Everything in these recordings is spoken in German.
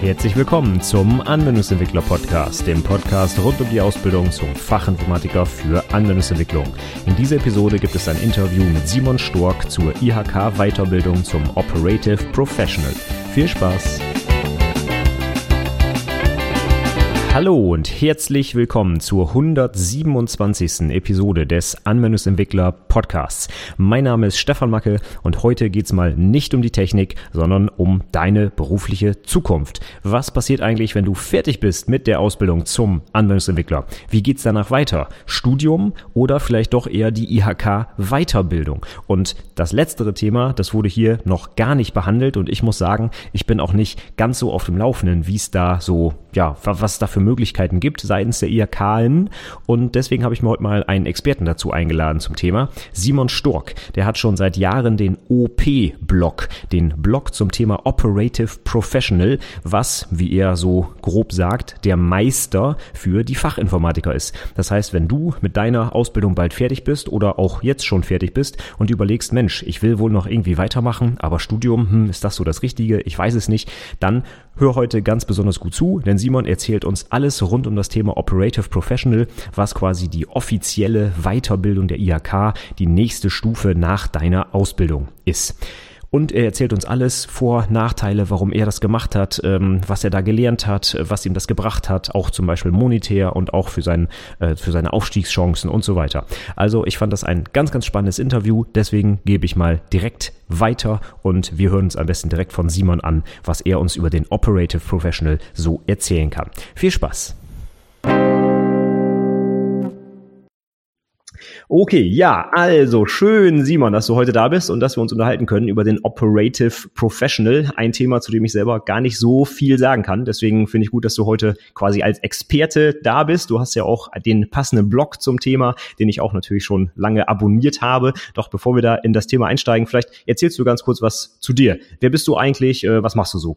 Herzlich willkommen zum Anwendungsentwickler Podcast, dem Podcast rund um die Ausbildung zum Fachinformatiker für Anwendungsentwicklung. In dieser Episode gibt es ein Interview mit Simon Stork zur IHK Weiterbildung zum Operative Professional. Viel Spaß! Hallo und herzlich willkommen zur 127. Episode des Anwendungsentwickler Podcasts. Mein Name ist Stefan Macke und heute geht's mal nicht um die Technik, sondern um deine berufliche Zukunft. Was passiert eigentlich, wenn du fertig bist mit der Ausbildung zum Anwendungsentwickler? Wie geht's danach weiter? Studium oder vielleicht doch eher die IHK Weiterbildung? Und das letztere Thema, das wurde hier noch gar nicht behandelt und ich muss sagen, ich bin auch nicht ganz so auf dem Laufenden, wie es da so, ja, was es da für Möglichkeiten gibt seitens der IHKen. Und deswegen habe ich mir heute mal einen Experten dazu eingeladen zum Thema. Simon Stork, der hat schon seit Jahren den OP-Blog, den Blog zum Thema Operative Professional, was, wie er so grob sagt, der Meister für die Fachinformatiker ist. Das heißt, wenn du mit deiner Ausbildung bald fertig bist oder auch jetzt schon fertig bist und überlegst, Mensch, ich will wohl noch irgendwie weitermachen, aber Studium, hm, ist das so das Richtige? Ich weiß es nicht. Dann hör heute ganz besonders gut zu, denn Simon erzählt uns alles rund um das Thema Operative Professional, was quasi die offizielle Weiterbildung der IHK, die nächste Stufe nach deiner Ausbildung ist. Und er erzählt uns alles, Vor-, Nachteile, warum er das gemacht hat, ähm, was er da gelernt hat, was ihm das gebracht hat, auch zum Beispiel monetär und auch für, sein, äh, für seine Aufstiegschancen und so weiter. Also ich fand das ein ganz, ganz spannendes Interview, deswegen gebe ich mal direkt weiter und wir hören uns am besten direkt von Simon an, was er uns über den Operative Professional so erzählen kann. Viel Spaß! Okay, ja, also schön, Simon, dass du heute da bist und dass wir uns unterhalten können über den Operative Professional, ein Thema, zu dem ich selber gar nicht so viel sagen kann. Deswegen finde ich gut, dass du heute quasi als Experte da bist. Du hast ja auch den passenden Blog zum Thema, den ich auch natürlich schon lange abonniert habe. Doch bevor wir da in das Thema einsteigen, vielleicht erzählst du ganz kurz was zu dir. Wer bist du eigentlich? Äh, was machst du so?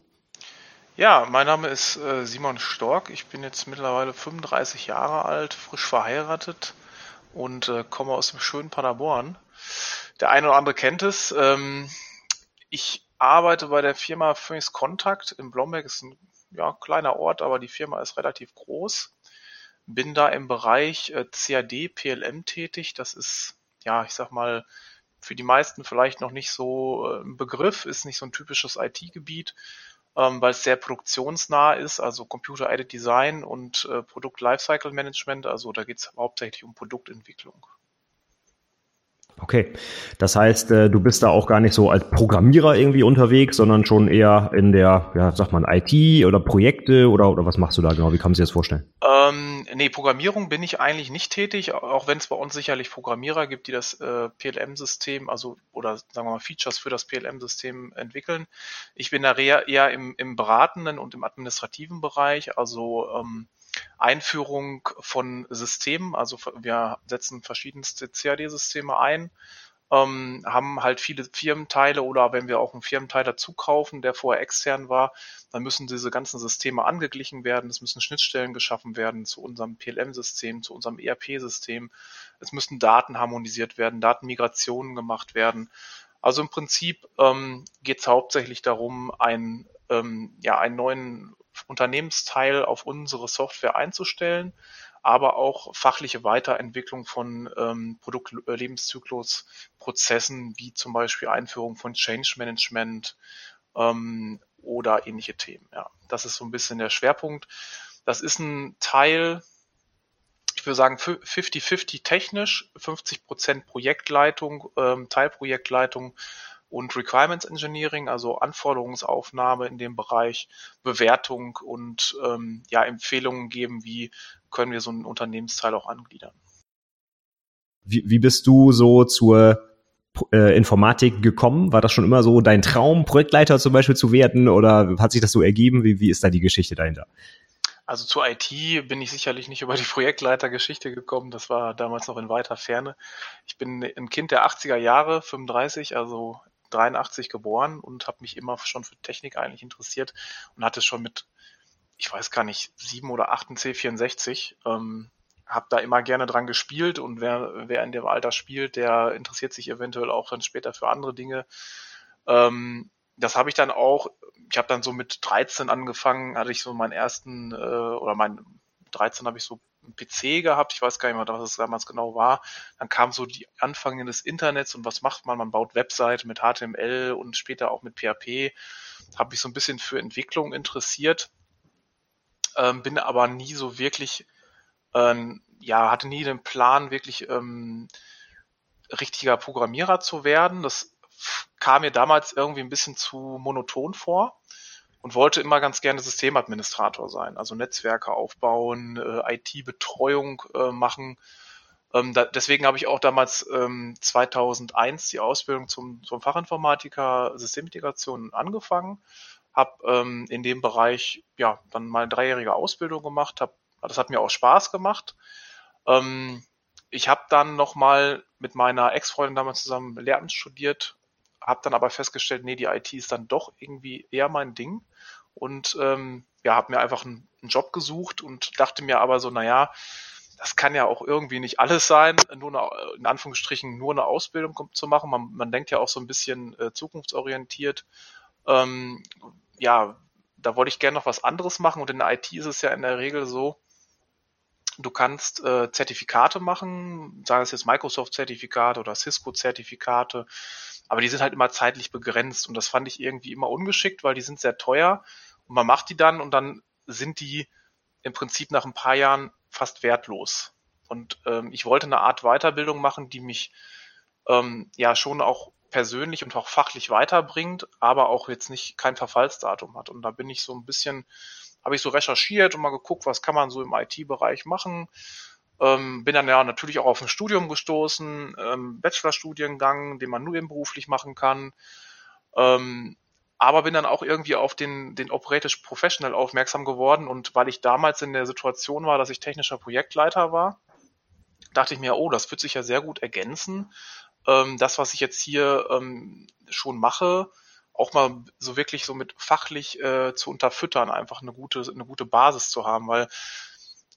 Ja, mein Name ist äh, Simon Stork. Ich bin jetzt mittlerweile 35 Jahre alt, frisch verheiratet und äh, komme aus dem schönen Paderborn. Der eine oder andere kennt es. Ähm, ich arbeite bei der Firma Phoenix Contact in Blomberg. Ist ein ja, kleiner Ort, aber die Firma ist relativ groß. Bin da im Bereich äh, CAD, PLM tätig. Das ist, ja, ich sag mal, für die meisten vielleicht noch nicht so äh, ein Begriff, ist nicht so ein typisches IT-Gebiet ähm, weil es sehr produktionsnah ist, also Computer-Aided Design und äh, Produkt-Lifecycle Management. Also da geht es hauptsächlich um Produktentwicklung. Okay, das heißt, äh, du bist da auch gar nicht so als Programmierer irgendwie unterwegs, sondern schon eher in der, ja, sag mal, IT oder Projekte oder, oder was machst du da genau? Wie kann man sich das vorstellen? Ähm, nee, Programmierung bin ich eigentlich nicht tätig, auch wenn es bei uns sicherlich Programmierer gibt, die das äh, PLM-System, also oder sagen wir mal Features für das PLM-System entwickeln. Ich bin da eher, im, im beratenden und im administrativen Bereich, also ähm, Einführung von Systemen. Also wir setzen verschiedenste CAD-Systeme ein, ähm, haben halt viele Firmenteile oder wenn wir auch einen Firmenteil dazu kaufen, der vorher extern war, dann müssen diese ganzen Systeme angeglichen werden. Es müssen Schnittstellen geschaffen werden zu unserem PLM-System, zu unserem ERP-System. Es müssen Daten harmonisiert werden, Datenmigrationen gemacht werden. Also im Prinzip ähm, geht es hauptsächlich darum, ein, ähm, ja, einen neuen Unternehmensteil auf unsere Software einzustellen, aber auch fachliche Weiterentwicklung von ähm, Produktlebenszyklus-Prozessen, wie zum Beispiel Einführung von Change Management ähm, oder ähnliche Themen. Ja, das ist so ein bisschen der Schwerpunkt. Das ist ein Teil, ich würde sagen 50-50 technisch, 50 Prozent Projektleitung, ähm, Teilprojektleitung und Requirements Engineering, also Anforderungsaufnahme in dem Bereich, Bewertung und ähm, ja, Empfehlungen geben, wie können wir so einen Unternehmensteil auch angliedern. Wie, wie bist du so zur äh, Informatik gekommen? War das schon immer so dein Traum, Projektleiter zum Beispiel zu werden oder hat sich das so ergeben? Wie, wie ist da die Geschichte dahinter? Also zur IT bin ich sicherlich nicht über die Projektleitergeschichte gekommen. Das war damals noch in weiter Ferne. Ich bin ein Kind der 80er Jahre, 35, also 83 geboren und habe mich immer schon für Technik eigentlich interessiert und hatte schon mit, ich weiß gar nicht, sieben oder acht C64. Ähm, habe da immer gerne dran gespielt und wer, wer in dem Alter spielt, der interessiert sich eventuell auch dann später für andere Dinge. Ähm, das habe ich dann auch ich habe dann so mit 13 angefangen, hatte ich so meinen ersten, äh, oder mein 13 habe ich so einen PC gehabt, ich weiß gar nicht mehr, was es damals genau war. Dann kam so die Anfänge des Internets und was macht man? Man baut Webseiten mit HTML und später auch mit PHP. Habe mich so ein bisschen für Entwicklung interessiert, ähm, bin aber nie so wirklich, ähm, ja, hatte nie den Plan, wirklich ähm, richtiger Programmierer zu werden. Das kam mir damals irgendwie ein bisschen zu monoton vor und wollte immer ganz gerne Systemadministrator sein, also Netzwerke aufbauen, äh, IT-Betreuung äh, machen. Ähm, da, deswegen habe ich auch damals ähm, 2001 die Ausbildung zum, zum Fachinformatiker Systemintegration angefangen, habe ähm, in dem Bereich ja dann mal eine dreijährige Ausbildung gemacht, hab, das hat mir auch Spaß gemacht. Ähm, ich habe dann nochmal mit meiner Ex-Freundin damals zusammen Lehramt studiert habe dann aber festgestellt, nee, die IT ist dann doch irgendwie eher mein Ding und ähm, ja, habe mir einfach einen, einen, Job gesucht und dachte mir aber so, naja, das kann ja auch irgendwie nicht alles sein, nur eine, in Anführungsstrichen nur eine Ausbildung zu machen. Man, man denkt ja auch so ein bisschen äh, zukunftsorientiert. Ähm, ja, da wollte ich gerne noch was anderes machen und in der IT ist es ja in der Regel so, du kannst äh, Zertifikate machen, sei es jetzt Microsoft-Zertifikate oder Cisco-Zertifikate aber die sind halt immer zeitlich begrenzt und das fand ich irgendwie immer ungeschickt, weil die sind sehr teuer und man macht die dann und dann sind die im Prinzip nach ein paar Jahren fast wertlos. Und ähm, ich wollte eine Art Weiterbildung machen, die mich ähm, ja schon auch persönlich und auch fachlich weiterbringt, aber auch jetzt nicht kein Verfallsdatum hat. Und da bin ich so ein bisschen, habe ich so recherchiert und mal geguckt, was kann man so im IT-Bereich machen. Ähm, bin dann ja natürlich auch auf ein Studium gestoßen, ähm, Bachelorstudiengang, den man nur eben beruflich machen kann. Ähm, aber bin dann auch irgendwie auf den, den Operatisch Professional aufmerksam geworden und weil ich damals in der Situation war, dass ich technischer Projektleiter war, dachte ich mir, oh, das wird sich ja sehr gut ergänzen. Ähm, das, was ich jetzt hier ähm, schon mache, auch mal so wirklich so mit fachlich äh, zu unterfüttern, einfach eine gute, eine gute Basis zu haben, weil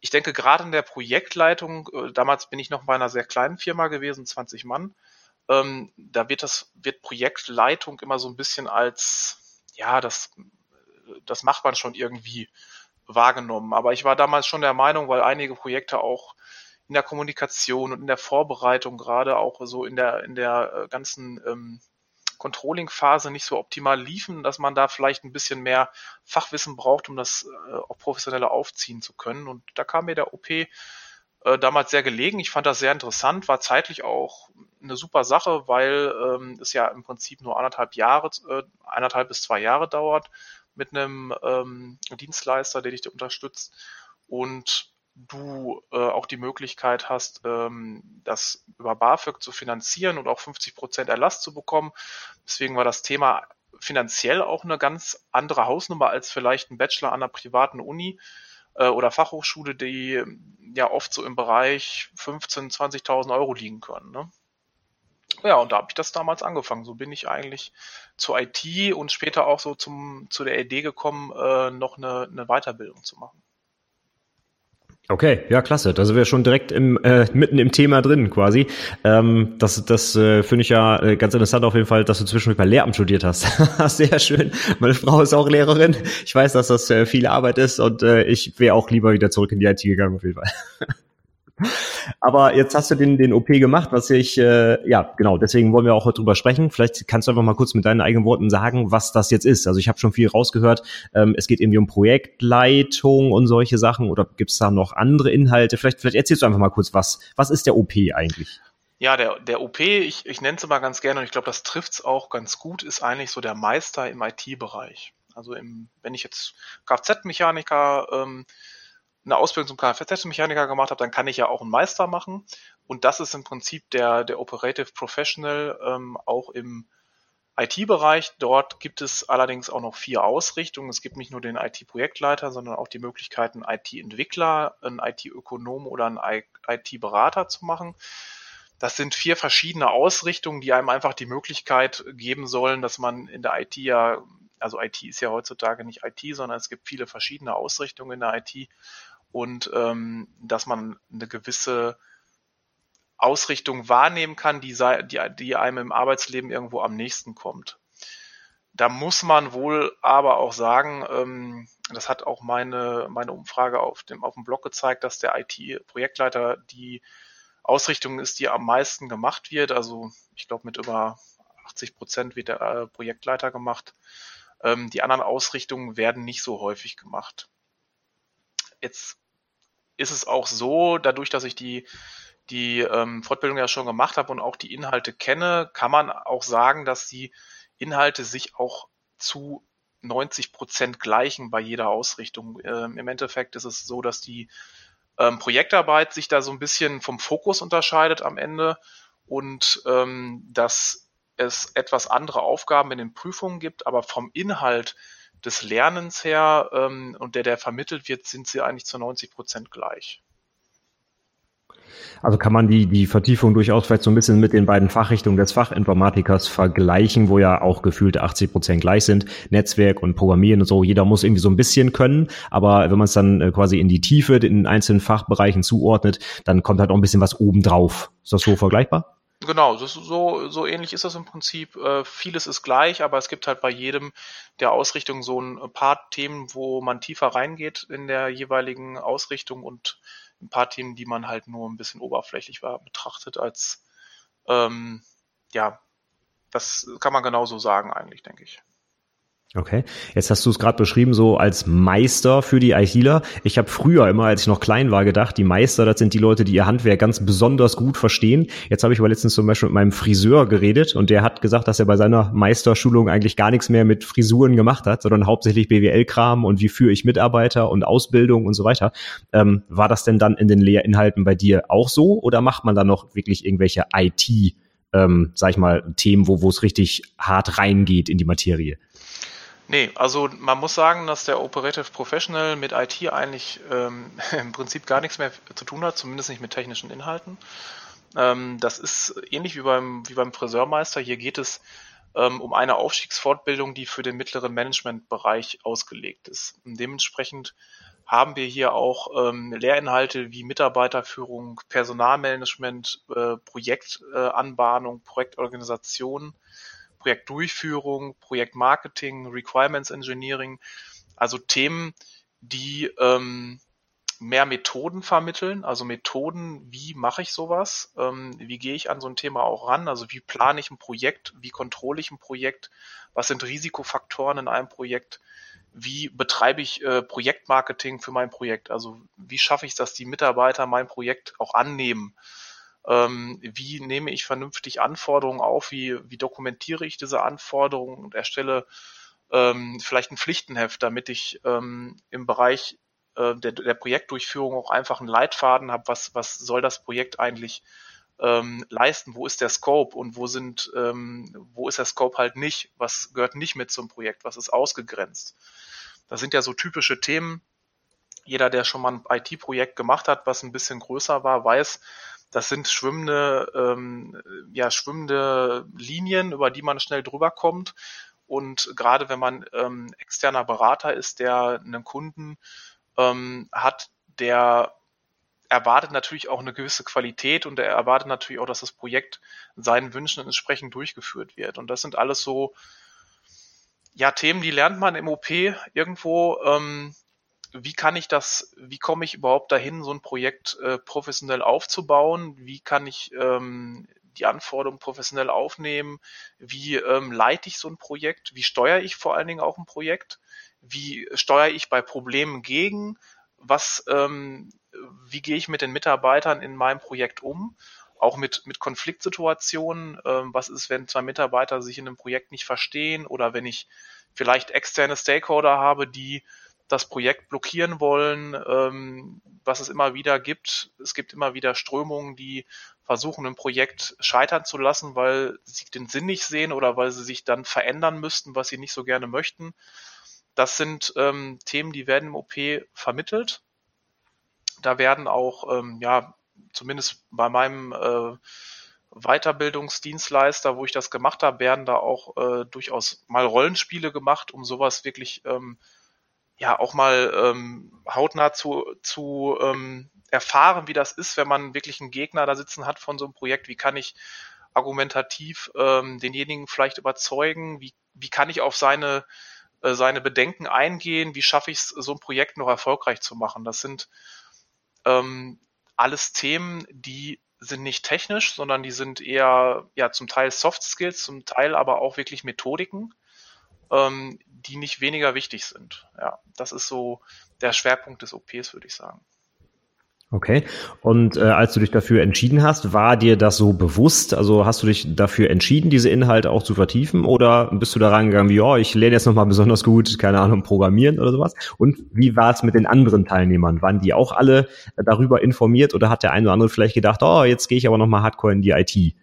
ich denke, gerade in der Projektleitung, äh, damals bin ich noch bei einer sehr kleinen Firma gewesen, 20 Mann, ähm, da wird das, wird Projektleitung immer so ein bisschen als, ja, das, das macht man schon irgendwie wahrgenommen. Aber ich war damals schon der Meinung, weil einige Projekte auch in der Kommunikation und in der Vorbereitung, gerade auch so in der, in der äh, ganzen ähm, Controlling-Phase nicht so optimal liefen, dass man da vielleicht ein bisschen mehr Fachwissen braucht, um das äh, auch professioneller aufziehen zu können. Und da kam mir der OP äh, damals sehr gelegen. Ich fand das sehr interessant, war zeitlich auch eine super Sache, weil ähm, es ja im Prinzip nur anderthalb Jahre, äh, anderthalb bis zwei Jahre dauert mit einem ähm, Dienstleister, der dich unterstützt. Und du äh, auch die Möglichkeit hast, ähm, das über BAföG zu finanzieren und auch 50 Prozent Erlass zu bekommen. Deswegen war das Thema finanziell auch eine ganz andere Hausnummer als vielleicht ein Bachelor an einer privaten Uni äh, oder Fachhochschule, die ja oft so im Bereich 15.000, 20.000 Euro liegen können. Ne? Ja, und da habe ich das damals angefangen. So bin ich eigentlich zur IT und später auch so zum, zu der Idee gekommen, äh, noch eine, eine Weiterbildung zu machen. Okay, ja, klasse. Da sind wir schon direkt im, äh, mitten im Thema drin quasi. Ähm, das das äh, finde ich ja äh, ganz interessant auf jeden Fall, dass du zwischendurch bei Lehramt studiert hast. Sehr schön. Meine Frau ist auch Lehrerin. Ich weiß, dass das äh, viel Arbeit ist und äh, ich wäre auch lieber wieder zurück in die IT gegangen auf jeden Fall. Aber jetzt hast du den, den OP gemacht, was ich, äh, ja, genau, deswegen wollen wir auch heute drüber sprechen. Vielleicht kannst du einfach mal kurz mit deinen eigenen Worten sagen, was das jetzt ist. Also ich habe schon viel rausgehört. Ähm, es geht irgendwie um Projektleitung und solche Sachen oder gibt es da noch andere Inhalte? Vielleicht, vielleicht erzählst du einfach mal kurz, was, was ist der OP eigentlich? Ja, der, der OP, ich, ich nenne es immer ganz gerne und ich glaube, das trifft es auch ganz gut, ist eigentlich so der Meister im IT-Bereich. Also im, wenn ich jetzt Kfz-Mechaniker ähm, eine Ausbildung zum Kfz-Mechaniker gemacht habe, dann kann ich ja auch einen Meister machen. Und das ist im Prinzip der, der Operative Professional ähm, auch im IT-Bereich. Dort gibt es allerdings auch noch vier Ausrichtungen. Es gibt nicht nur den IT-Projektleiter, sondern auch die Möglichkeit, einen IT-Entwickler, einen IT-Ökonom oder einen IT-Berater zu machen. Das sind vier verschiedene Ausrichtungen, die einem einfach die Möglichkeit geben sollen, dass man in der IT ja, also IT ist ja heutzutage nicht IT, sondern es gibt viele verschiedene Ausrichtungen in der IT und ähm, dass man eine gewisse Ausrichtung wahrnehmen kann, die, die, die einem im Arbeitsleben irgendwo am nächsten kommt. da muss man wohl aber auch sagen, ähm, das hat auch meine, meine Umfrage auf dem, auf dem Blog gezeigt, dass der IT-Projektleiter die Ausrichtung ist, die am meisten gemacht wird. Also ich glaube, mit über 80 Prozent wird der äh, Projektleiter gemacht. Ähm, die anderen Ausrichtungen werden nicht so häufig gemacht. Jetzt ist es auch so, dadurch, dass ich die, die ähm, Fortbildung ja schon gemacht habe und auch die Inhalte kenne, kann man auch sagen, dass die Inhalte sich auch zu 90 Prozent gleichen bei jeder Ausrichtung. Ähm, Im Endeffekt ist es so, dass die ähm, Projektarbeit sich da so ein bisschen vom Fokus unterscheidet am Ende und ähm, dass es etwas andere Aufgaben in den Prüfungen gibt, aber vom Inhalt des Lernens her ähm, und der, der vermittelt wird, sind sie eigentlich zu 90 Prozent gleich. Also kann man die, die Vertiefung durchaus vielleicht so ein bisschen mit den beiden Fachrichtungen des Fachinformatikers vergleichen, wo ja auch gefühlt 80 Prozent gleich sind. Netzwerk und Programmieren und so. Jeder muss irgendwie so ein bisschen können. Aber wenn man es dann äh, quasi in die Tiefe, in einzelnen Fachbereichen zuordnet, dann kommt halt auch ein bisschen was obendrauf. Ist das so vergleichbar? Genau, so, so ähnlich ist das im Prinzip. Äh, vieles ist gleich, aber es gibt halt bei jedem der Ausrichtung so ein paar Themen, wo man tiefer reingeht in der jeweiligen Ausrichtung und ein paar Themen, die man halt nur ein bisschen oberflächlich war, betrachtet als, ähm, ja, das kann man genauso sagen eigentlich, denke ich. Okay, jetzt hast du es gerade beschrieben so als Meister für die ITler. Ich habe früher immer, als ich noch klein war, gedacht, die Meister, das sind die Leute, die ihr Handwerk ganz besonders gut verstehen. Jetzt habe ich aber letztens zum Beispiel mit meinem Friseur geredet und der hat gesagt, dass er bei seiner Meisterschulung eigentlich gar nichts mehr mit Frisuren gemacht hat, sondern hauptsächlich BWL-Kram und wie führe ich Mitarbeiter und Ausbildung und so weiter. Ähm, war das denn dann in den Lehrinhalten bei dir auch so oder macht man dann noch wirklich irgendwelche IT, ähm, sag ich mal, Themen, wo wo es richtig hart reingeht in die Materie? Nee, also man muss sagen, dass der Operative Professional mit IT eigentlich ähm, im Prinzip gar nichts mehr zu tun hat, zumindest nicht mit technischen Inhalten. Ähm, das ist ähnlich wie beim, wie beim Friseurmeister. Hier geht es ähm, um eine Aufstiegsfortbildung, die für den mittleren Managementbereich ausgelegt ist. Und dementsprechend haben wir hier auch ähm, Lehrinhalte wie Mitarbeiterführung, Personalmanagement, äh, Projektanbahnung, Projektorganisation Projektdurchführung, Projektmarketing, Requirements Engineering, also Themen, die ähm, mehr Methoden vermitteln, also Methoden, wie mache ich sowas, ähm, wie gehe ich an so ein Thema auch ran, also wie plane ich ein Projekt, wie kontrolle ich ein Projekt, was sind Risikofaktoren in einem Projekt, wie betreibe ich äh, Projektmarketing für mein Projekt, also wie schaffe ich dass die Mitarbeiter mein Projekt auch annehmen ähm, wie nehme ich vernünftig Anforderungen auf, wie, wie dokumentiere ich diese Anforderungen und erstelle ähm, vielleicht ein Pflichtenheft, damit ich ähm, im Bereich äh, der, der Projektdurchführung auch einfach einen Leitfaden habe, was, was soll das Projekt eigentlich ähm, leisten, wo ist der Scope und wo sind, ähm, wo ist der Scope halt nicht, was gehört nicht mit zum Projekt, was ist ausgegrenzt. Das sind ja so typische Themen. Jeder, der schon mal ein IT-Projekt gemacht hat, was ein bisschen größer war, weiß, das sind schwimmende, ähm, ja, schwimmende Linien, über die man schnell drüber kommt. Und gerade wenn man ähm, externer Berater ist, der einen Kunden ähm, hat, der erwartet natürlich auch eine gewisse Qualität und er erwartet natürlich auch, dass das Projekt seinen Wünschen entsprechend durchgeführt wird. Und das sind alles so ja Themen, die lernt man im OP irgendwo. Ähm, wie kann ich das, wie komme ich überhaupt dahin, so ein Projekt äh, professionell aufzubauen? Wie kann ich ähm, die Anforderungen professionell aufnehmen? Wie ähm, leite ich so ein Projekt? Wie steuere ich vor allen Dingen auch ein Projekt? Wie steuere ich bei Problemen gegen? Was, ähm, wie gehe ich mit den Mitarbeitern in meinem Projekt um? Auch mit, mit Konfliktsituationen. Ähm, was ist, wenn zwei Mitarbeiter sich in einem Projekt nicht verstehen oder wenn ich vielleicht externe Stakeholder habe, die das Projekt blockieren wollen, ähm, was es immer wieder gibt. Es gibt immer wieder Strömungen, die versuchen, ein Projekt scheitern zu lassen, weil sie den Sinn nicht sehen oder weil sie sich dann verändern müssten, was sie nicht so gerne möchten. Das sind ähm, Themen, die werden im OP vermittelt. Da werden auch, ähm, ja, zumindest bei meinem äh, Weiterbildungsdienstleister, wo ich das gemacht habe, werden da auch äh, durchaus mal Rollenspiele gemacht, um sowas wirklich ähm, ja auch mal ähm, hautnah zu, zu ähm, erfahren, wie das ist, wenn man wirklich einen Gegner da sitzen hat von so einem Projekt. Wie kann ich argumentativ ähm, denjenigen vielleicht überzeugen? Wie, wie kann ich auf seine, äh, seine Bedenken eingehen? Wie schaffe ich es, so ein Projekt noch erfolgreich zu machen? Das sind ähm, alles Themen, die sind nicht technisch, sondern die sind eher ja zum Teil Soft Skills, zum Teil aber auch wirklich Methodiken, ähm, die nicht weniger wichtig sind. Ja, das ist so der Schwerpunkt des OPs, würde ich sagen. Okay. Und äh, als du dich dafür entschieden hast, war dir das so bewusst? Also hast du dich dafür entschieden, diese Inhalte auch zu vertiefen? Oder bist du da rangegangen wie, oh, ich lerne jetzt nochmal besonders gut, keine Ahnung, programmieren oder sowas? Und wie war es mit den anderen Teilnehmern? Waren die auch alle darüber informiert oder hat der eine oder andere vielleicht gedacht, oh, jetzt gehe ich aber nochmal hardcore in die IT?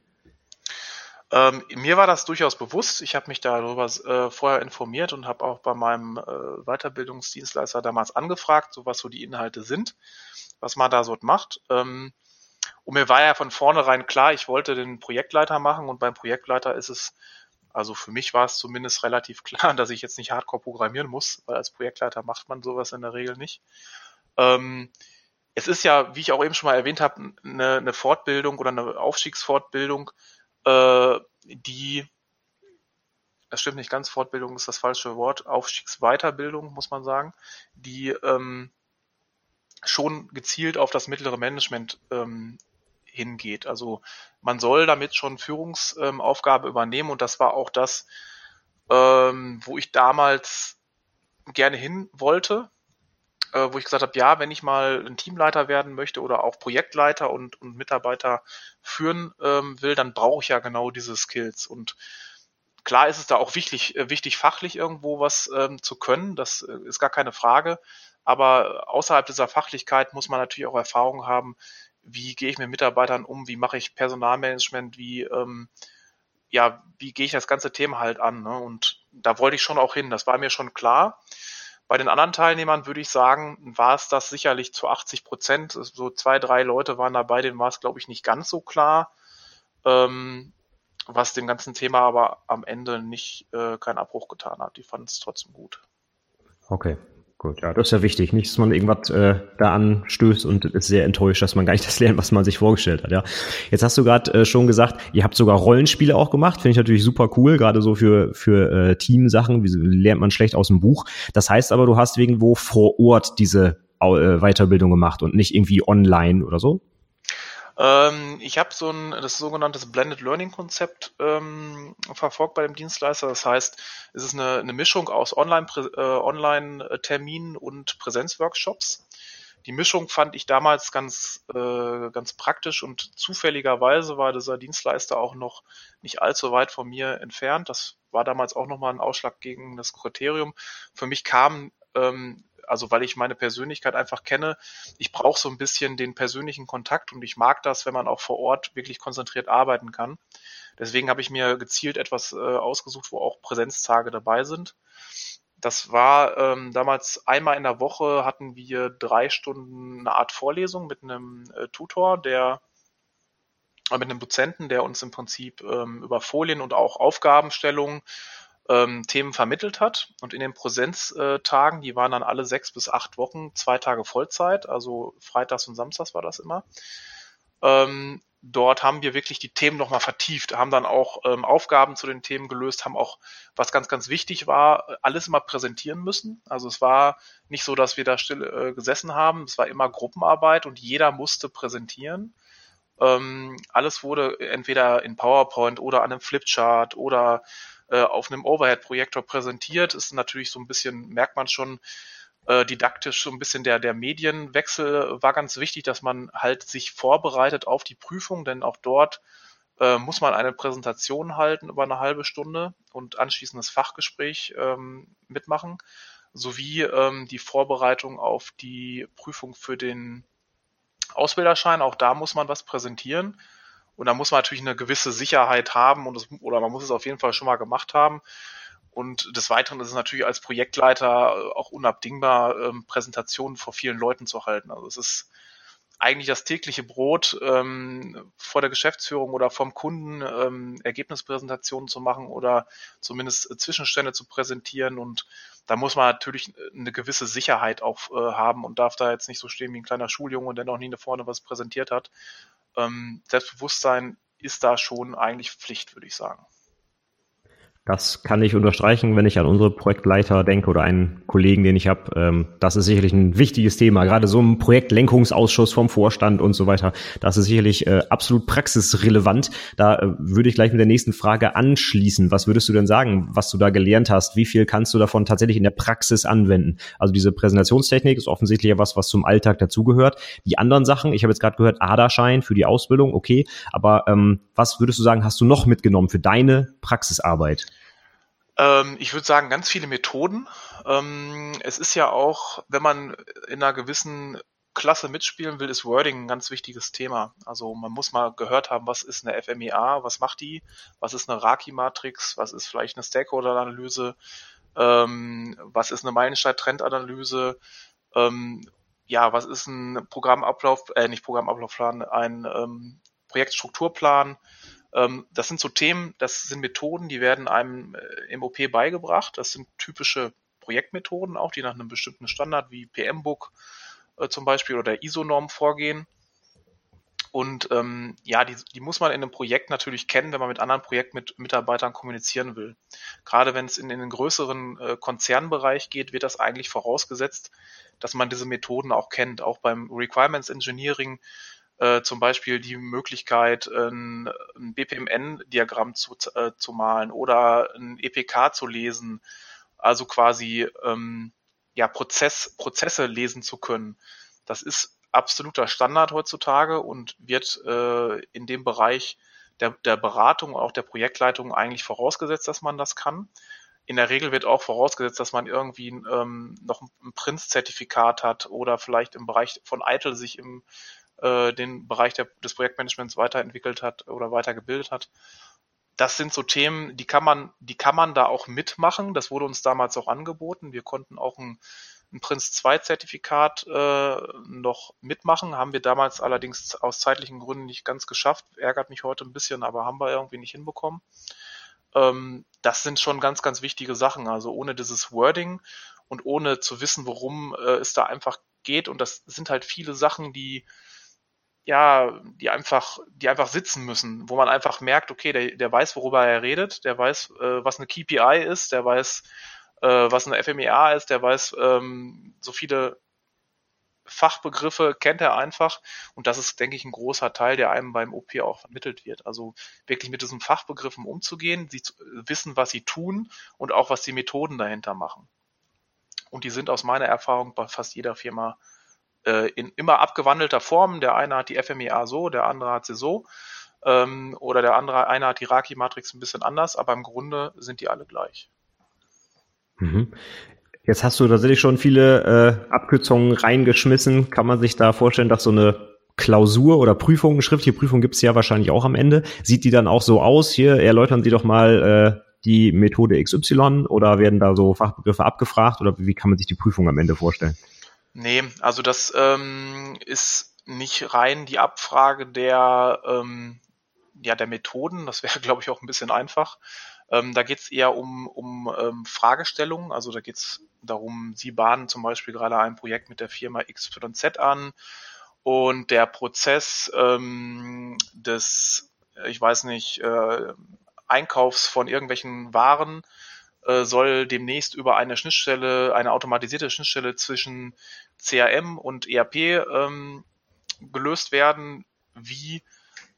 Ähm, mir war das durchaus bewusst. Ich habe mich darüber äh, vorher informiert und habe auch bei meinem äh, Weiterbildungsdienstleister damals angefragt, so was so die Inhalte sind, was man da so macht. Ähm, und mir war ja von vornherein klar, ich wollte den Projektleiter machen und beim Projektleiter ist es, also für mich war es zumindest relativ klar, dass ich jetzt nicht Hardcore programmieren muss, weil als Projektleiter macht man sowas in der Regel nicht. Ähm, es ist ja, wie ich auch eben schon mal erwähnt habe, eine, eine Fortbildung oder eine Aufstiegsfortbildung, äh, die, das stimmt nicht ganz, Fortbildung ist das falsche Wort, Aufstiegsweiterbildung, muss man sagen, die ähm, schon gezielt auf das mittlere Management ähm, hingeht. Also man soll damit schon Führungsaufgabe ähm, übernehmen und das war auch das, ähm, wo ich damals gerne hin wollte, äh, wo ich gesagt habe, ja, wenn ich mal ein Teamleiter werden möchte oder auch Projektleiter und, und Mitarbeiter führen ähm, will, dann brauche ich ja genau diese Skills. Und klar ist es da auch wichtig, äh, wichtig fachlich irgendwo was ähm, zu können, das äh, ist gar keine Frage. Aber außerhalb dieser Fachlichkeit muss man natürlich auch Erfahrung haben, wie gehe ich mit Mitarbeitern um, wie mache ich Personalmanagement, wie ähm, ja, wie gehe ich das ganze Thema halt an. Ne? Und da wollte ich schon auch hin, das war mir schon klar. Bei den anderen Teilnehmern würde ich sagen, war es das sicherlich zu 80 Prozent. So zwei, drei Leute waren dabei, denen war es, glaube ich, nicht ganz so klar, ähm, was dem ganzen Thema aber am Ende nicht äh, keinen Abbruch getan hat. Die fanden es trotzdem gut. Okay. Gut, ja, das ist ja wichtig. Nicht, dass man irgendwas äh, da anstößt und ist sehr enttäuscht, dass man gar nicht das lernt, was man sich vorgestellt hat. Ja, jetzt hast du gerade äh, schon gesagt, ihr habt sogar Rollenspiele auch gemacht. Finde ich natürlich super cool, gerade so für für äh, Teamsachen. Wie lernt man schlecht aus dem Buch? Das heißt aber, du hast irgendwo vor Ort diese äh, Weiterbildung gemacht und nicht irgendwie online oder so? Ähm, ich habe so ein das sogenannte Blended Learning Konzept ähm, verfolgt bei dem Dienstleister. Das heißt, es ist eine, eine Mischung aus Online-Terminen äh, Online und Präsenzworkshops. Die Mischung fand ich damals ganz, äh, ganz praktisch und zufälligerweise war dieser Dienstleister auch noch nicht allzu weit von mir entfernt. Das war damals auch nochmal ein Ausschlag gegen das Kriterium. Für mich kam ähm, also weil ich meine Persönlichkeit einfach kenne. Ich brauche so ein bisschen den persönlichen Kontakt und ich mag das, wenn man auch vor Ort wirklich konzentriert arbeiten kann. Deswegen habe ich mir gezielt etwas äh, ausgesucht, wo auch Präsenztage dabei sind. Das war ähm, damals einmal in der Woche hatten wir drei Stunden eine Art Vorlesung mit einem äh, Tutor, der äh, mit einem Dozenten, der uns im Prinzip ähm, über Folien und auch Aufgabenstellungen ähm, Themen vermittelt hat. Und in den Präsenztagen, die waren dann alle sechs bis acht Wochen, zwei Tage Vollzeit, also freitags und samstags war das immer. Ähm, dort haben wir wirklich die Themen nochmal vertieft, haben dann auch ähm, Aufgaben zu den Themen gelöst, haben auch, was ganz, ganz wichtig war, alles immer präsentieren müssen. Also es war nicht so, dass wir da still äh, gesessen haben, es war immer Gruppenarbeit und jeder musste präsentieren. Ähm, alles wurde entweder in PowerPoint oder an einem Flipchart oder äh, auf einem Overhead-Projektor präsentiert, ist natürlich so ein bisschen, merkt man schon, äh, didaktisch so ein bisschen der, der Medienwechsel war ganz wichtig, dass man halt sich vorbereitet auf die Prüfung, denn auch dort äh, muss man eine Präsentation halten über eine halbe Stunde und anschließendes Fachgespräch ähm, mitmachen, sowie ähm, die Vorbereitung auf die Prüfung für den Ausbilderschein. Auch da muss man was präsentieren. Und da muss man natürlich eine gewisse Sicherheit haben und es, oder man muss es auf jeden Fall schon mal gemacht haben. Und des Weiteren ist es natürlich als Projektleiter auch unabdingbar, ähm, Präsentationen vor vielen Leuten zu halten. Also es ist eigentlich das tägliche Brot, ähm, vor der Geschäftsführung oder vom Kunden ähm, Ergebnispräsentationen zu machen oder zumindest Zwischenstände zu präsentieren. Und da muss man natürlich eine gewisse Sicherheit auch äh, haben und darf da jetzt nicht so stehen wie ein kleiner Schuljunge, der noch nie vorne was präsentiert hat, ähm, Selbstbewusstsein ist da schon eigentlich Pflicht, würde ich sagen. Das kann ich unterstreichen, wenn ich an unsere Projektleiter denke oder einen Kollegen, den ich habe. Ähm, das ist sicherlich ein wichtiges Thema. Gerade so ein Projektlenkungsausschuss vom Vorstand und so weiter. Das ist sicherlich äh, absolut praxisrelevant. Da äh, würde ich gleich mit der nächsten Frage anschließen. Was würdest du denn sagen, was du da gelernt hast? Wie viel kannst du davon tatsächlich in der Praxis anwenden? Also diese Präsentationstechnik ist offensichtlich ja was, was zum Alltag dazugehört. Die anderen Sachen, ich habe jetzt gerade gehört, ADA-Schein für die Ausbildung, okay. Aber ähm, was würdest du sagen, hast du noch mitgenommen für deine Praxisarbeit? Ähm, ich würde sagen, ganz viele Methoden. Ähm, es ist ja auch, wenn man in einer gewissen Klasse mitspielen will, ist Wording ein ganz wichtiges Thema. Also man muss mal gehört haben, was ist eine FMEA, was macht die, was ist eine Raki-Matrix, was ist vielleicht eine Stakeholder-Analyse, ähm, was ist eine Meilenstein-Trend-Analyse, ähm, ja, was ist ein Programmablauf, äh, nicht Programmablaufplan, ein ähm, Projektstrukturplan, das sind so Themen, das sind Methoden, die werden einem äh, im OP beigebracht. Das sind typische Projektmethoden auch, die nach einem bestimmten Standard wie PM-Book äh, zum Beispiel oder ISO-Norm vorgehen. Und ähm, ja, die, die muss man in einem Projekt natürlich kennen, wenn man mit anderen Projektmitarbeitern kommunizieren will. Gerade wenn es in, in den größeren äh, Konzernbereich geht, wird das eigentlich vorausgesetzt, dass man diese Methoden auch kennt. Auch beim Requirements Engineering äh, zum Beispiel die Möglichkeit, ein, ein BPMN-Diagramm zu, äh, zu malen oder ein EPK zu lesen, also quasi ähm, ja, Prozess, Prozesse lesen zu können. Das ist absoluter Standard heutzutage und wird äh, in dem Bereich der, der Beratung, auch der Projektleitung eigentlich vorausgesetzt, dass man das kann. In der Regel wird auch vorausgesetzt, dass man irgendwie ähm, noch ein Prinz-Zertifikat hat oder vielleicht im Bereich von ITIL sich im äh, den Bereich der, des Projektmanagements weiterentwickelt hat oder weitergebildet hat. Das sind so Themen, die kann man, die kann man da auch mitmachen. Das wurde uns damals auch angeboten. Wir konnten auch ein, ein Prinz 2 Zertifikat äh, noch mitmachen, haben wir damals allerdings aus zeitlichen Gründen nicht ganz geschafft. Ärgert mich heute ein bisschen, aber haben wir irgendwie nicht hinbekommen. Ähm, das sind schon ganz, ganz wichtige Sachen. Also ohne dieses Wording und ohne zu wissen, worum äh, es da einfach geht. Und das sind halt viele Sachen, die ja, die einfach, die einfach sitzen müssen, wo man einfach merkt, okay, der, der weiß, worüber er redet, der weiß, äh, was eine KPI ist, der weiß, äh, was eine FMEA ist, der weiß, ähm, so viele Fachbegriffe kennt er einfach und das ist, denke ich, ein großer Teil, der einem beim OP auch vermittelt wird. Also wirklich mit diesen Fachbegriffen umzugehen, sie zu, wissen, was sie tun und auch was die Methoden dahinter machen. Und die sind aus meiner Erfahrung bei fast jeder Firma äh, in immer abgewandelter Form. Der eine hat die FMEA so, der andere hat sie so. Ähm, oder der andere, einer hat die Raki-Matrix ein bisschen anders, aber im Grunde sind die alle gleich. Mhm. Jetzt hast du tatsächlich schon viele äh, Abkürzungen reingeschmissen. Kann man sich da vorstellen, dass so eine Klausur oder Prüfung, schriftliche Prüfung gibt es ja wahrscheinlich auch am Ende. Sieht die dann auch so aus? Hier erläutern Sie doch mal äh, die Methode XY oder werden da so Fachbegriffe abgefragt oder wie kann man sich die Prüfung am Ende vorstellen? Nee, also das ähm, ist nicht rein die Abfrage der, ähm, ja, der Methoden. Das wäre, glaube ich, auch ein bisschen einfach. Ähm, da geht es eher um, um ähm, Fragestellungen. Also da geht es darum, Sie bahnen zum Beispiel gerade ein Projekt mit der Firma XYZ an und der Prozess ähm, des, ich weiß nicht, äh, Einkaufs von irgendwelchen Waren äh, soll demnächst über eine Schnittstelle, eine automatisierte Schnittstelle zwischen CRM und ERP ähm, gelöst werden. Wie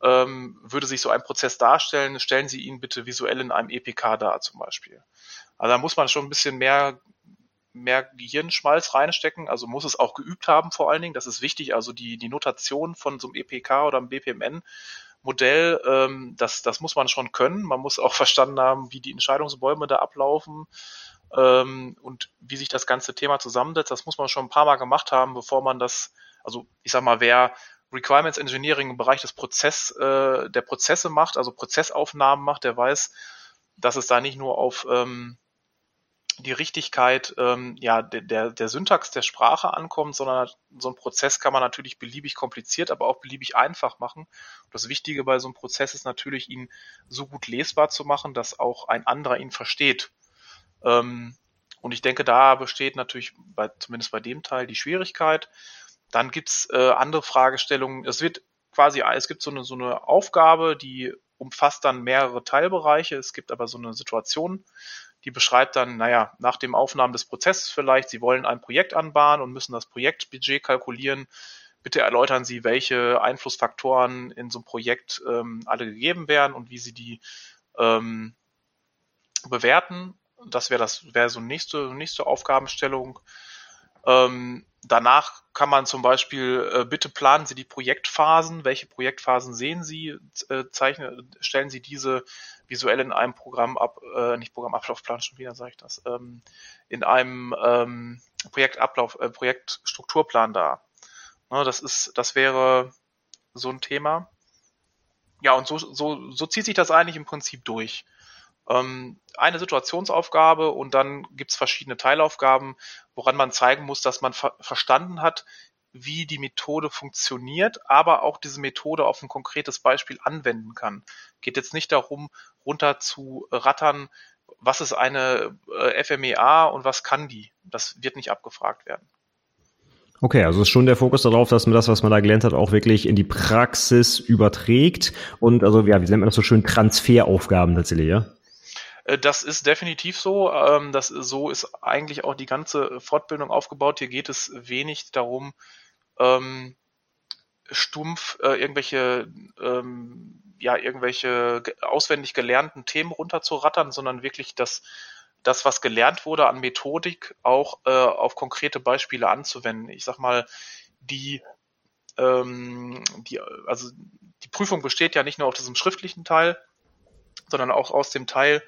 ähm, würde sich so ein Prozess darstellen? Stellen Sie ihn bitte visuell in einem EPK dar zum Beispiel. Also da muss man schon ein bisschen mehr mehr Gehirnschmalz reinstecken, also muss es auch geübt haben vor allen Dingen, das ist wichtig, also die, die Notation von so einem EPK oder einem BPMN Modell, ähm, das, das muss man schon können. Man muss auch verstanden haben, wie die Entscheidungsbäume da ablaufen ähm, und wie sich das ganze Thema zusammensetzt. Das muss man schon ein paar Mal gemacht haben, bevor man das, also ich sag mal, wer Requirements Engineering im Bereich des Prozess, äh, der Prozesse macht, also Prozessaufnahmen macht, der weiß, dass es da nicht nur auf ähm, die Richtigkeit ähm, ja, der, der Syntax der Sprache ankommt, sondern so ein Prozess kann man natürlich beliebig kompliziert, aber auch beliebig einfach machen. Das Wichtige bei so einem Prozess ist natürlich, ihn so gut lesbar zu machen, dass auch ein anderer ihn versteht. Ähm, und ich denke, da besteht natürlich bei, zumindest bei dem Teil die Schwierigkeit. Dann gibt's äh, andere Fragestellungen. Es wird quasi, es gibt so eine, so eine Aufgabe, die umfasst dann mehrere Teilbereiche. Es gibt aber so eine Situation, die beschreibt dann, naja, nach dem Aufnahmen des Prozesses vielleicht, Sie wollen ein Projekt anbahnen und müssen das Projektbudget kalkulieren. Bitte erläutern Sie, welche Einflussfaktoren in so einem Projekt ähm, alle gegeben werden und wie Sie die ähm, bewerten. Das wäre das wäre so nächste nächste Aufgabenstellung. Ähm, danach kann man zum Beispiel, äh, bitte planen Sie die Projektphasen. Welche Projektphasen sehen Sie? Äh, zeichnen, stellen Sie diese visuell in einem Programm ab, äh, nicht Programmablaufplan, schon wieder sage ich das, ähm, in einem ähm, Projektablauf, äh, Projektstrukturplan dar. Ne, das ist, das wäre so ein Thema. Ja, und so, so, so zieht sich das eigentlich im Prinzip durch ähm, eine Situationsaufgabe und dann gibt's verschiedene Teilaufgaben, woran man zeigen muss, dass man ver verstanden hat, wie die Methode funktioniert, aber auch diese Methode auf ein konkretes Beispiel anwenden kann. Geht jetzt nicht darum, runter zu rattern, was ist eine äh, FMEA und was kann die. Das wird nicht abgefragt werden. Okay, also ist schon der Fokus darauf, dass man das, was man da gelernt hat, auch wirklich in die Praxis überträgt und also ja, wie nennt man das so schön, Transferaufgaben tatsächlich, ja? Äh, das ist definitiv so. Ähm, das, so ist eigentlich auch die ganze Fortbildung aufgebaut. Hier geht es wenig darum, ähm, stumpf äh, irgendwelche ähm, ja irgendwelche auswendig gelernten Themen runterzurattern, sondern wirklich das das was gelernt wurde an Methodik auch äh, auf konkrete Beispiele anzuwenden. Ich sag mal die die also die Prüfung besteht ja nicht nur aus diesem schriftlichen Teil, sondern auch aus dem Teil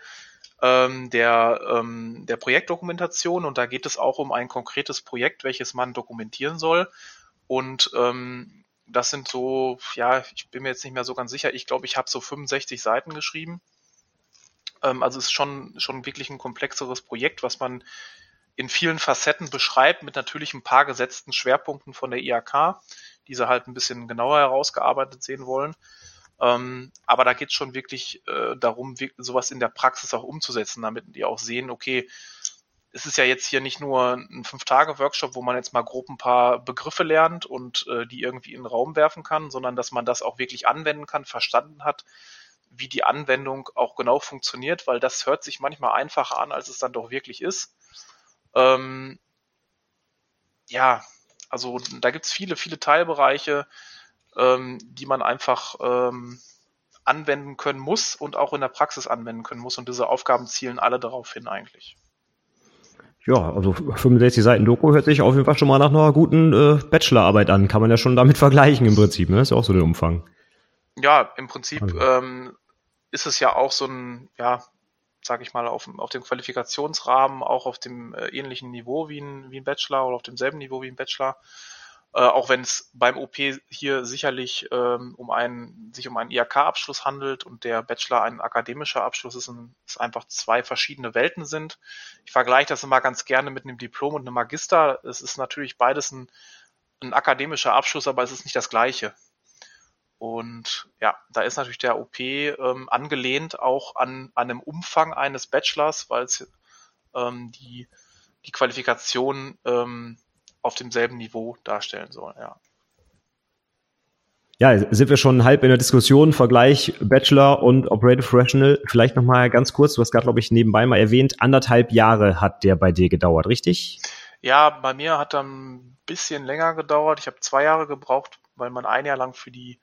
ähm, der, ähm, der Projektdokumentation und da geht es auch um ein konkretes Projekt, welches man dokumentieren soll. Und ähm, das sind so, ja, ich bin mir jetzt nicht mehr so ganz sicher. Ich glaube, ich habe so 65 Seiten geschrieben. Ähm, also es ist schon, schon wirklich ein komplexeres Projekt, was man in vielen Facetten beschreibt, mit natürlich ein paar gesetzten Schwerpunkten von der IAK, die sie halt ein bisschen genauer herausgearbeitet sehen wollen. Ähm, aber da geht es schon wirklich äh, darum, sowas in der Praxis auch umzusetzen, damit die auch sehen, okay, es ist ja jetzt hier nicht nur ein Fünf-Tage-Workshop, wo man jetzt mal grob ein paar Begriffe lernt und äh, die irgendwie in den Raum werfen kann, sondern dass man das auch wirklich anwenden kann, verstanden hat, wie die Anwendung auch genau funktioniert, weil das hört sich manchmal einfacher an, als es dann doch wirklich ist. Ähm, ja, also da gibt's viele, viele Teilbereiche ähm, die man einfach ähm, anwenden können muss und auch in der Praxis anwenden können muss. Und diese Aufgaben zielen alle darauf hin eigentlich. Ja, also 65 Seiten Doku hört sich auf jeden Fall schon mal nach einer guten äh, Bachelorarbeit an. Kann man ja schon damit vergleichen im Prinzip, ne? ist ja auch so der Umfang. Ja, im Prinzip also. ähm, ist es ja auch so ein, ja, sage ich mal, auf, auf dem Qualifikationsrahmen, auch auf dem äh, ähnlichen Niveau wie ein, wie ein Bachelor oder auf demselben Niveau wie ein Bachelor. Äh, auch wenn es beim OP hier sicherlich ähm, um einen, sich um einen IHK-Abschluss handelt und der Bachelor ein akademischer Abschluss ist und es einfach zwei verschiedene Welten sind. Ich vergleiche das immer ganz gerne mit einem Diplom und einem Magister. Es ist natürlich beides ein, ein akademischer Abschluss, aber es ist nicht das gleiche. Und ja, da ist natürlich der OP ähm, angelehnt auch an, an einem Umfang eines Bachelors, weil es ähm, die, die Qualifikation ähm, auf demselben Niveau darstellen soll, ja. Ja, sind wir schon halb in der Diskussion, Vergleich Bachelor und Operative Professional. Vielleicht nochmal ganz kurz, du hast gerade, glaube ich, nebenbei mal erwähnt, anderthalb Jahre hat der bei dir gedauert, richtig? Ja, bei mir hat er ein bisschen länger gedauert. Ich habe zwei Jahre gebraucht, weil man ein Jahr lang für die,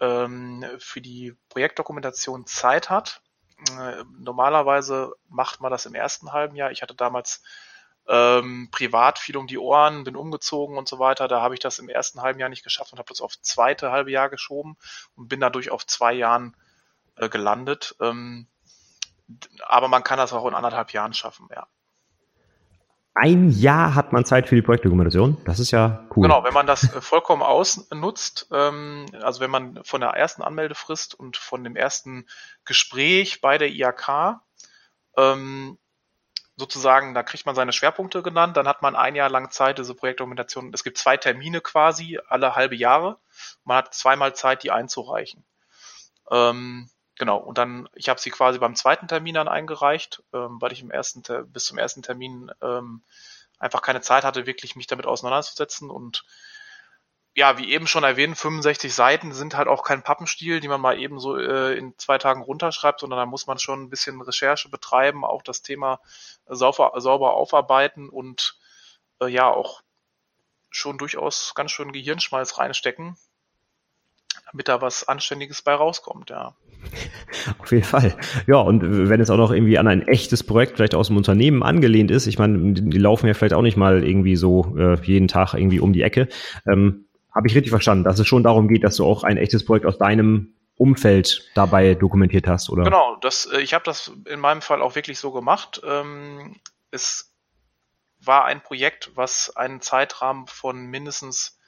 ähm, für die Projektdokumentation Zeit hat. Äh, normalerweise macht man das im ersten halben Jahr. Ich hatte damals ähm, privat viel um die Ohren, bin umgezogen und so weiter. Da habe ich das im ersten halben Jahr nicht geschafft und habe das auf zweite halbe Jahr geschoben und bin dadurch auf zwei Jahren äh, gelandet. Ähm, aber man kann das auch in anderthalb Jahren schaffen, ja. Ein Jahr hat man Zeit für die Projektdokumentation. Das ist ja cool. Genau, wenn man das äh, vollkommen ausnutzt, ähm, also wenn man von der ersten Anmeldefrist und von dem ersten Gespräch bei der IAK ähm, sozusagen, da kriegt man seine Schwerpunkte genannt, dann hat man ein Jahr lang Zeit, diese Projektdokumentation, es gibt zwei Termine quasi, alle halbe Jahre. Man hat zweimal Zeit, die einzureichen. Ähm, genau, und dann, ich habe sie quasi beim zweiten Termin dann eingereicht, ähm, weil ich im ersten bis zum ersten Termin ähm, einfach keine Zeit hatte, wirklich mich damit auseinanderzusetzen und ja, wie eben schon erwähnt, 65 Seiten sind halt auch kein Pappenstiel, die man mal eben so äh, in zwei Tagen runterschreibt, sondern da muss man schon ein bisschen Recherche betreiben, auch das Thema sauber, sauber aufarbeiten und äh, ja auch schon durchaus ganz schön Gehirnschmalz reinstecken, damit da was Anständiges bei rauskommt, ja. Auf jeden Fall. Ja, und wenn es auch noch irgendwie an ein echtes Projekt vielleicht aus dem Unternehmen angelehnt ist, ich meine, die laufen ja vielleicht auch nicht mal irgendwie so äh, jeden Tag irgendwie um die Ecke. Ähm, Habe ich richtig verstanden, dass es schon darum geht, dass du auch ein echtes Projekt aus deinem Umfeld dabei dokumentiert hast, oder? Genau, das, äh, ich habe das in meinem Fall auch wirklich so gemacht. Ähm, es war ein Projekt, was einen Zeitrahmen von mindestens,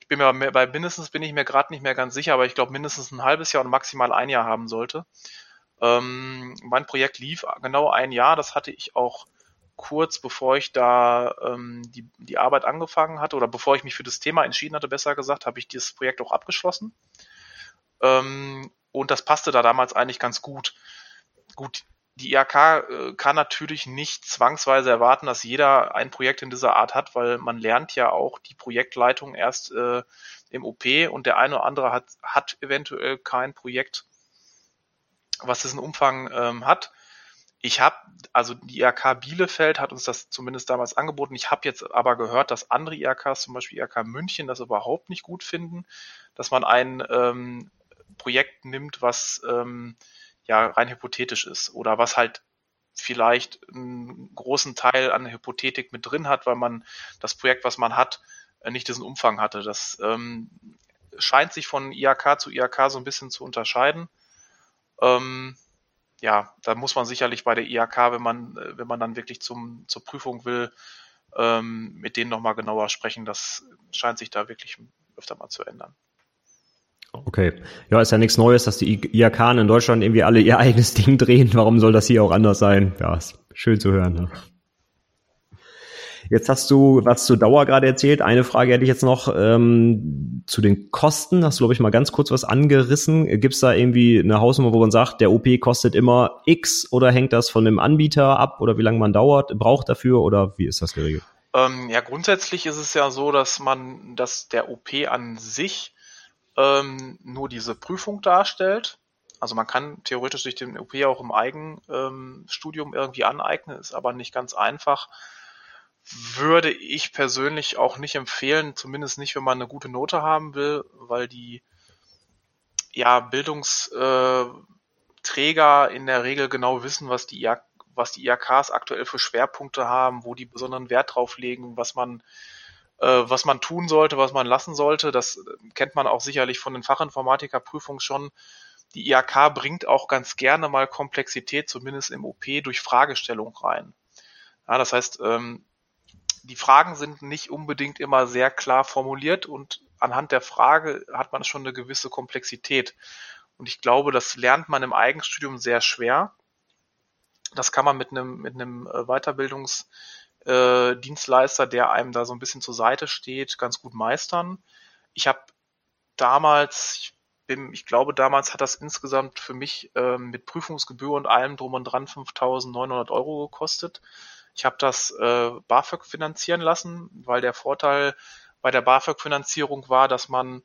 ich bin mir bei mindestens bin ich mir gerade nicht mehr ganz sicher, aber ich glaube mindestens ein halbes Jahr und maximal ein Jahr haben sollte. Ähm, mein Projekt lief genau ein Jahr, das hatte ich auch kurz bevor ich da ähm, die, die Arbeit angefangen hatte oder bevor ich mich für das Thema entschieden hatte, besser gesagt, habe ich dieses Projekt auch abgeschlossen. Ähm, und das passte da damals eigentlich ganz gut. Gut, die IHK äh, kann natürlich nicht zwangsweise erwarten, dass jeder ein Projekt in dieser Art hat, weil man lernt ja auch die Projektleitung erst äh, im OP und der eine oder andere hat, hat eventuell kein Projekt, was diesen Umfang ähm, hat. Ich habe, also die IHK Bielefeld hat uns das zumindest damals angeboten. Ich habe jetzt aber gehört, dass andere IHKs, zum Beispiel IHK München, das überhaupt nicht gut finden, dass man ein ähm, Projekt nimmt, was ähm, ja rein hypothetisch ist oder was halt vielleicht einen großen Teil an Hypothetik mit drin hat, weil man das Projekt, was man hat, äh, nicht diesen Umfang hatte. Das ähm, scheint sich von IAK zu IAK so ein bisschen zu unterscheiden. Ähm, ja, da muss man sicherlich bei der IAK, wenn man, äh, wenn man dann wirklich zum, zur Prüfung will, ähm, mit denen nochmal genauer sprechen. Das scheint sich da wirklich öfter mal zu ändern. Okay. Ja, ist ja nichts Neues, dass die IAK in Deutschland irgendwie alle ihr eigenes Ding drehen. Warum soll das hier auch anders sein? Ja, ist schön zu hören. Ne? Jetzt hast du was zur Dauer gerade erzählt. Eine Frage hätte ich jetzt noch ähm, zu den Kosten. Hast du, glaube ich, mal ganz kurz was angerissen. Gibt es da irgendwie eine Hausnummer, wo man sagt, der OP kostet immer X oder hängt das von dem Anbieter ab oder wie lange man dauert, braucht dafür oder wie ist das geregelt? Ähm, ja, grundsätzlich ist es ja so, dass man, dass der OP an sich ähm, nur diese Prüfung darstellt. Also man kann theoretisch sich den OP auch im Eigenstudium ähm, irgendwie aneignen, ist aber nicht ganz einfach. Würde ich persönlich auch nicht empfehlen, zumindest nicht, wenn man eine gute Note haben will, weil die ja, Bildungsträger in der Regel genau wissen, was die, IAK, was die IAKs aktuell für Schwerpunkte haben, wo die besonderen Wert drauf legen, was man äh, was man tun sollte, was man lassen sollte. Das äh, kennt man auch sicherlich von den Fachinformatikerprüfungen schon. Die IAK bringt auch ganz gerne mal Komplexität, zumindest im OP, durch Fragestellung rein. Ja, das heißt, ähm, die Fragen sind nicht unbedingt immer sehr klar formuliert und anhand der Frage hat man schon eine gewisse Komplexität. Und ich glaube, das lernt man im Eigenstudium sehr schwer. Das kann man mit einem, mit einem äh, Weiterbildungs- äh, Dienstleister, der einem da so ein bisschen zur Seite steht, ganz gut meistern. Ich habe damals, ich, bin, ich glaube, damals hat das insgesamt für mich äh, mit Prüfungsgebühr und allem drum und dran 5.900 Euro gekostet. Ich habe das äh, BAföG finanzieren lassen, weil der Vorteil bei der BAföG-Finanzierung war, dass man,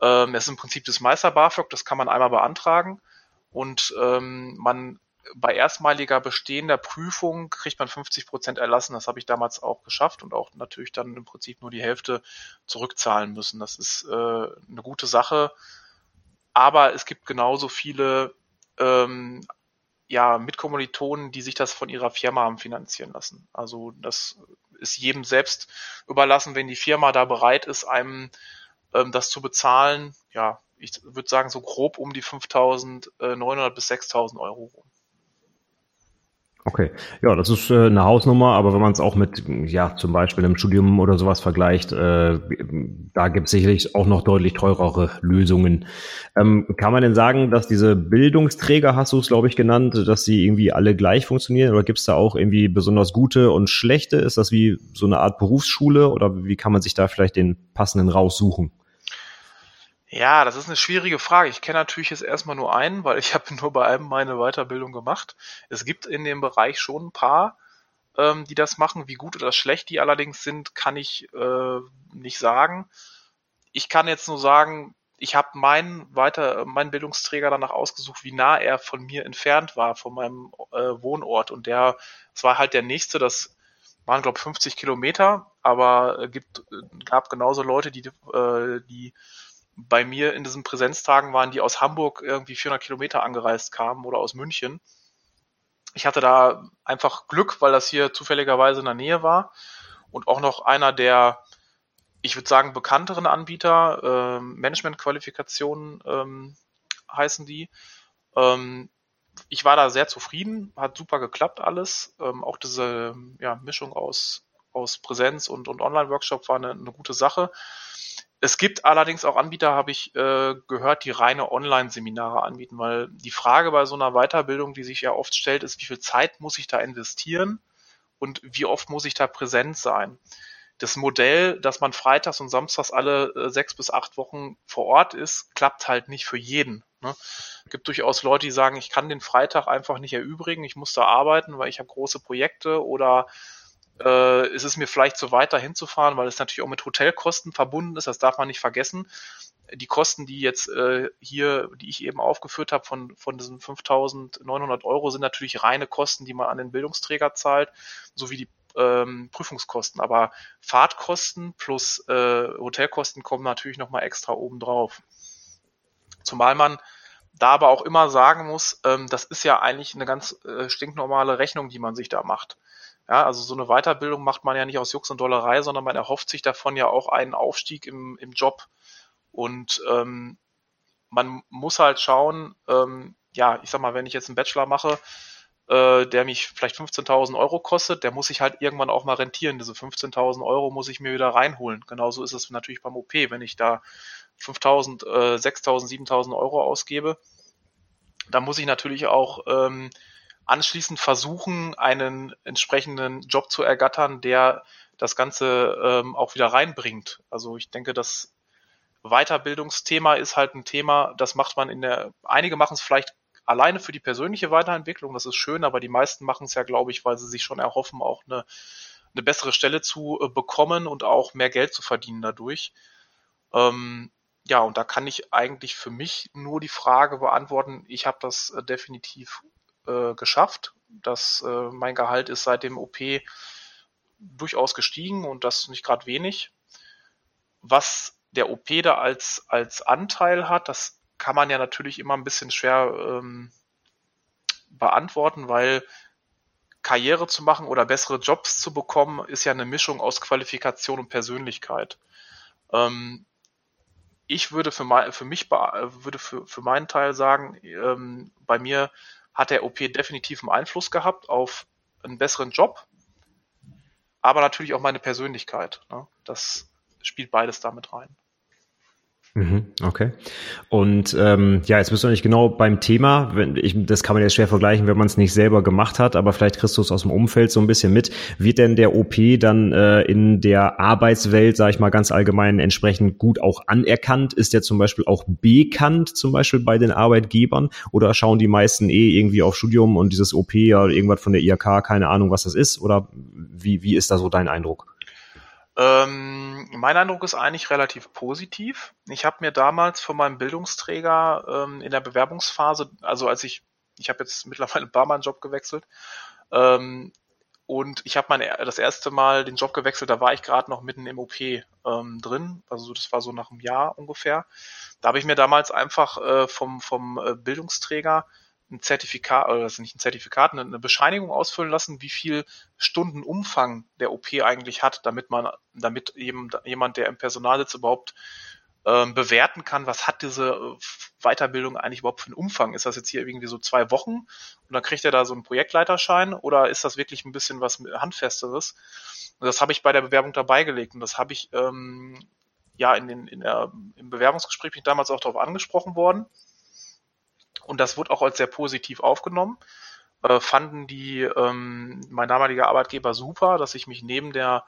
ähm, es ist im Prinzip das Meister BAföG, das kann man einmal beantragen und ähm, man bei erstmaliger bestehender Prüfung kriegt man 50 Prozent erlassen. Das habe ich damals auch geschafft und auch natürlich dann im Prinzip nur die Hälfte zurückzahlen müssen. Das ist äh, eine gute Sache. Aber es gibt genauso viele ähm, ja, Mitkommilitonen, die sich das von ihrer Firma haben finanzieren lassen. Also das ist jedem selbst überlassen, wenn die Firma da bereit ist, einem ähm, das zu bezahlen. Ja, ich würde sagen so grob um die 5.900 bis 6.000 Euro rum. Okay, ja, das ist äh, eine Hausnummer, aber wenn man es auch mit, ja, zum Beispiel einem Studium oder sowas vergleicht, äh, da gibt es sicherlich auch noch deutlich teurere Lösungen. Ähm, kann man denn sagen, dass diese Bildungsträger, hast du es, glaube ich, genannt, dass sie irgendwie alle gleich funktionieren oder gibt es da auch irgendwie besonders gute und schlechte? Ist das wie so eine Art Berufsschule oder wie kann man sich da vielleicht den passenden raussuchen? Ja, das ist eine schwierige Frage. Ich kenne natürlich jetzt erstmal nur einen, weil ich habe nur bei einem meine Weiterbildung gemacht. Es gibt in dem Bereich schon ein paar, ähm, die das machen. Wie gut oder schlecht die allerdings sind, kann ich äh, nicht sagen. ich kann jetzt nur sagen, ich habe meinen weiter meinen Bildungsträger danach ausgesucht, wie nah er von mir entfernt war, von meinem äh, Wohnort. Und der, es war halt der nächste, das waren glaube 50 Kilometer, aber äh, gibt gab genauso Leute, die äh, die bei mir in diesen Präsenztagen waren, die aus Hamburg irgendwie 400 Kilometer angereist kamen oder aus München. Ich hatte da einfach Glück, weil das hier zufälligerweise in der Nähe war und auch noch einer der, ich würde sagen, bekannteren Anbieter, äh, Management-Qualifikationen ähm, heißen die. Ähm, ich war da sehr zufrieden, hat super geklappt alles. Ähm, auch diese ja, Mischung aus, aus Präsenz und, und Online-Workshop war eine, eine gute Sache. Es gibt allerdings auch Anbieter, habe ich äh, gehört, die reine Online-Seminare anbieten, weil die Frage bei so einer Weiterbildung, die sich ja oft stellt, ist, wie viel Zeit muss ich da investieren und wie oft muss ich da präsent sein? Das Modell, dass man freitags und samstags alle äh, sechs bis acht Wochen vor Ort ist, klappt halt nicht für jeden. Ne? Es gibt durchaus Leute, die sagen, ich kann den Freitag einfach nicht erübrigen, ich muss da arbeiten, weil ich habe große Projekte oder äh, ist es mir vielleicht zu weit, da hinzufahren, weil es natürlich auch mit Hotelkosten verbunden ist, das darf man nicht vergessen. Die Kosten, die jetzt äh, hier, die ich eben aufgeführt habe, von, von diesen 5.900 Euro, sind natürlich reine Kosten, die man an den Bildungsträger zahlt, sowie die ähm, Prüfungskosten. Aber Fahrtkosten plus äh, Hotelkosten kommen natürlich nochmal extra oben drauf. Zumal man da aber auch immer sagen muss, ähm, das ist ja eigentlich eine ganz äh, stinknormale Rechnung, die man sich da macht. Ja, also so eine Weiterbildung macht man ja nicht aus Jux und Dollerei, sondern man erhofft sich davon ja auch einen Aufstieg im, im Job. Und ähm, man muss halt schauen, ähm, ja, ich sag mal, wenn ich jetzt einen Bachelor mache, äh, der mich vielleicht 15.000 Euro kostet, der muss sich halt irgendwann auch mal rentieren. Diese 15.000 Euro muss ich mir wieder reinholen. Genauso ist es natürlich beim OP, wenn ich da 5.000, äh, 6.000, 7.000 Euro ausgebe, dann muss ich natürlich auch ähm, anschließend versuchen, einen entsprechenden Job zu ergattern, der das Ganze ähm, auch wieder reinbringt. Also ich denke, das Weiterbildungsthema ist halt ein Thema, das macht man in der, einige machen es vielleicht alleine für die persönliche Weiterentwicklung, das ist schön, aber die meisten machen es ja, glaube ich, weil sie sich schon erhoffen, auch eine, eine bessere Stelle zu äh, bekommen und auch mehr Geld zu verdienen dadurch. Ähm, ja, und da kann ich eigentlich für mich nur die Frage beantworten, ich habe das äh, definitiv äh, geschafft. Das, äh, mein Gehalt ist seit dem OP durchaus gestiegen und das nicht gerade wenig. Was der OP da als, als Anteil hat, das kann man ja natürlich immer ein bisschen schwer ähm, beantworten, weil Karriere zu machen oder bessere Jobs zu bekommen, ist ja eine Mischung aus Qualifikation und Persönlichkeit. Ähm, ich würde für, mein, für mich würde für, für meinen Teil sagen, ähm, bei mir hat der OP definitiv einen Einfluss gehabt auf einen besseren Job, aber natürlich auch meine Persönlichkeit. Ne? Das spielt beides damit rein. Mhm, okay. Und ähm, ja, jetzt bist du nicht genau beim Thema. Wenn, ich, das kann man jetzt schwer vergleichen, wenn man es nicht selber gemacht hat, aber vielleicht kriegst du es aus dem Umfeld so ein bisschen mit. Wird denn der OP dann äh, in der Arbeitswelt, sage ich mal ganz allgemein, entsprechend gut auch anerkannt? Ist der zum Beispiel auch bekannt, zum Beispiel bei den Arbeitgebern? Oder schauen die meisten eh irgendwie auf Studium und dieses OP ja irgendwas von der IHK, keine Ahnung, was das ist? Oder wie, wie ist da so dein Eindruck? Ähm, mein Eindruck ist eigentlich relativ positiv. Ich habe mir damals von meinem Bildungsträger ähm, in der Bewerbungsphase, also als ich, ich habe jetzt mittlerweile ein paar Mal einen Job gewechselt, ähm, und ich habe das erste Mal den Job gewechselt, da war ich gerade noch mitten im OP ähm, drin, also das war so nach einem Jahr ungefähr. Da habe ich mir damals einfach äh, vom vom äh, Bildungsträger ein Zertifikat, oder das ist nicht ein Zertifikat, eine Bescheinigung ausfüllen lassen, wie viel Stunden Umfang der OP eigentlich hat, damit man, damit eben jemand, der im Personal sitzt, überhaupt ähm, bewerten kann, was hat diese äh, Weiterbildung eigentlich überhaupt für einen Umfang? Ist das jetzt hier irgendwie so zwei Wochen und dann kriegt er da so einen Projektleiterschein oder ist das wirklich ein bisschen was Handfesteres? Und das habe ich bei der Bewerbung dabei gelegt und das habe ich ähm, ja in den, in der, im Bewerbungsgespräch bin ich damals auch darauf angesprochen worden und das wurde auch als sehr positiv aufgenommen. Äh, fanden die ähm, mein damaliger Arbeitgeber super, dass ich mich neben der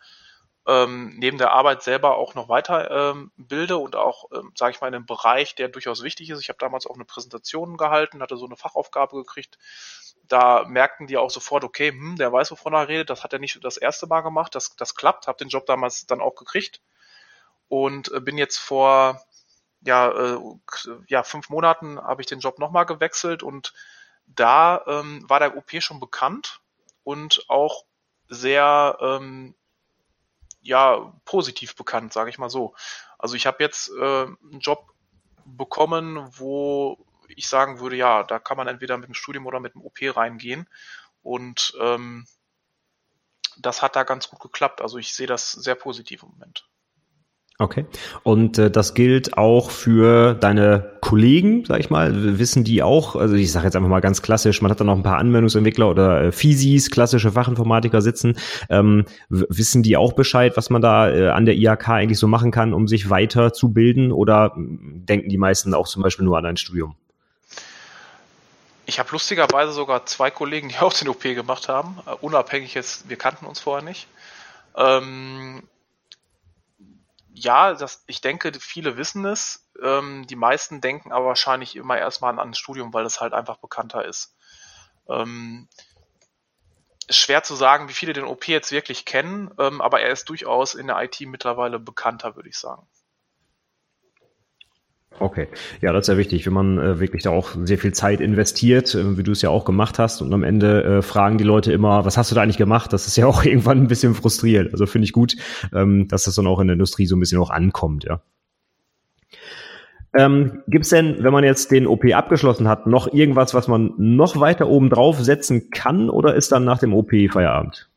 ähm, neben der Arbeit selber auch noch weiter ähm, bilde und auch, ähm, sage ich mal, in einem Bereich, der durchaus wichtig ist. Ich habe damals auch eine Präsentation gehalten, hatte so eine Fachaufgabe gekriegt. Da merkten die auch sofort, okay, hm, der weiß, wovon er redet, das hat er nicht das erste Mal gemacht, das, das klappt, habe den Job damals dann auch gekriegt und äh, bin jetzt vor ja, äh, ja fünf Monaten habe ich den Job nochmal gewechselt und da ähm, war der OP schon bekannt und auch sehr ähm, ja positiv bekannt, sage ich mal so. Also ich habe jetzt äh, einen Job bekommen, wo ich sagen würde, ja, da kann man entweder mit dem Studium oder mit dem OP reingehen. Und ähm, das hat da ganz gut geklappt. Also ich sehe das sehr positiv im Moment. Okay. Und äh, das gilt auch für deine Kollegen, sag ich mal. Wissen die auch, also ich sage jetzt einfach mal ganz klassisch, man hat da noch ein paar Anwendungsentwickler oder äh, Physis, klassische Fachinformatiker sitzen. Ähm, wissen die auch Bescheid, was man da äh, an der IHK eigentlich so machen kann, um sich weiter zu bilden? Oder hm, denken die meisten auch zum Beispiel nur an ein Studium? Ich habe lustigerweise sogar zwei Kollegen, die auch den OP gemacht haben, uh, unabhängig jetzt, wir kannten uns vorher nicht. Ähm, ja, das, ich denke, viele wissen es. Ähm, die meisten denken aber wahrscheinlich immer erstmal an, ein Studium, weil es halt einfach bekannter ist. Ähm, schwer zu sagen, wie viele den OP jetzt wirklich kennen, ähm, aber er ist durchaus in der IT mittlerweile bekannter, würde ich sagen. Okay, ja, das ist ja wichtig, wenn man äh, wirklich da auch sehr viel Zeit investiert, äh, wie du es ja auch gemacht hast, und am Ende äh, fragen die Leute immer, was hast du da eigentlich gemacht? Das ist ja auch irgendwann ein bisschen frustrierend. Also finde ich gut, ähm, dass das dann auch in der Industrie so ein bisschen auch ankommt, ja. Ähm, Gibt es denn, wenn man jetzt den OP abgeschlossen hat, noch irgendwas, was man noch weiter oben drauf setzen kann, oder ist dann nach dem OP Feierabend?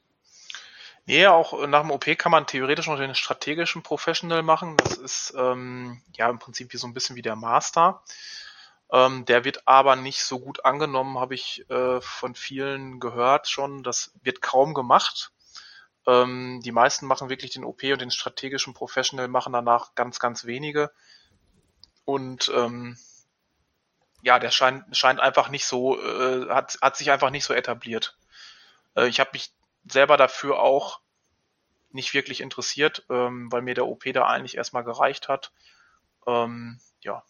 Nee, auch nach dem OP kann man theoretisch noch den strategischen Professional machen. Das ist ähm, ja im Prinzip wie so ein bisschen wie der Master. Ähm, der wird aber nicht so gut angenommen, habe ich äh, von vielen gehört schon. Das wird kaum gemacht. Ähm, die meisten machen wirklich den OP und den strategischen Professional machen danach ganz, ganz wenige. Und ähm, ja, der scheint, scheint einfach nicht so, äh, hat, hat sich einfach nicht so etabliert. Äh, ich habe mich selber dafür auch nicht wirklich interessiert, ähm, weil mir der OP da eigentlich erstmal gereicht hat. Ähm, ja.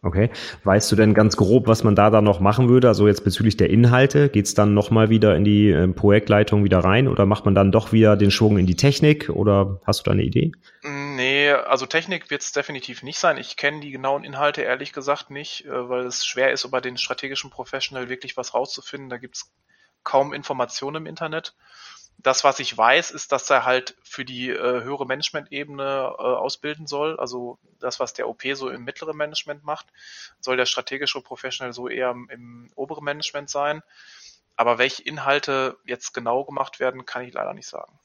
Okay. Weißt du denn ganz grob, was man da dann noch machen würde? Also jetzt bezüglich der Inhalte, geht's dann nochmal wieder in die äh, Projektleitung wieder rein oder macht man dann doch wieder den Schwung in die Technik oder hast du da eine Idee? Nee, also Technik wird's definitiv nicht sein. Ich kenne die genauen Inhalte ehrlich gesagt nicht, äh, weil es schwer ist, über den strategischen Professional wirklich was rauszufinden. Da gibt's kaum Informationen im Internet. Das, was ich weiß, ist, dass er halt für die äh, höhere Management-Ebene äh, ausbilden soll. Also das, was der OP so im mittleren Management macht, soll der strategische Professional so eher im, im oberen Management sein. Aber welche Inhalte jetzt genau gemacht werden, kann ich leider nicht sagen.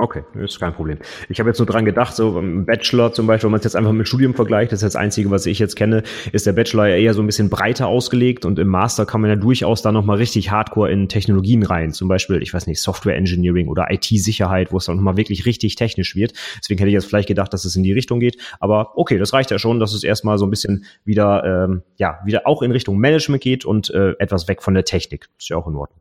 Okay, ist kein Problem. Ich habe jetzt nur dran gedacht, so im Bachelor zum Beispiel, wenn man es jetzt einfach mit Studium vergleicht, das ist das Einzige, was ich jetzt kenne, ist der Bachelor ja eher so ein bisschen breiter ausgelegt und im Master kann man ja durchaus da nochmal richtig hardcore in Technologien rein. Zum Beispiel, ich weiß nicht, Software Engineering oder IT-Sicherheit, wo es dann nochmal wirklich richtig technisch wird. Deswegen hätte ich jetzt vielleicht gedacht, dass es in die Richtung geht. Aber okay, das reicht ja schon, dass es erstmal so ein bisschen wieder, ähm, ja, wieder auch in Richtung Management geht und äh, etwas weg von der Technik. Ist ja auch in Ordnung.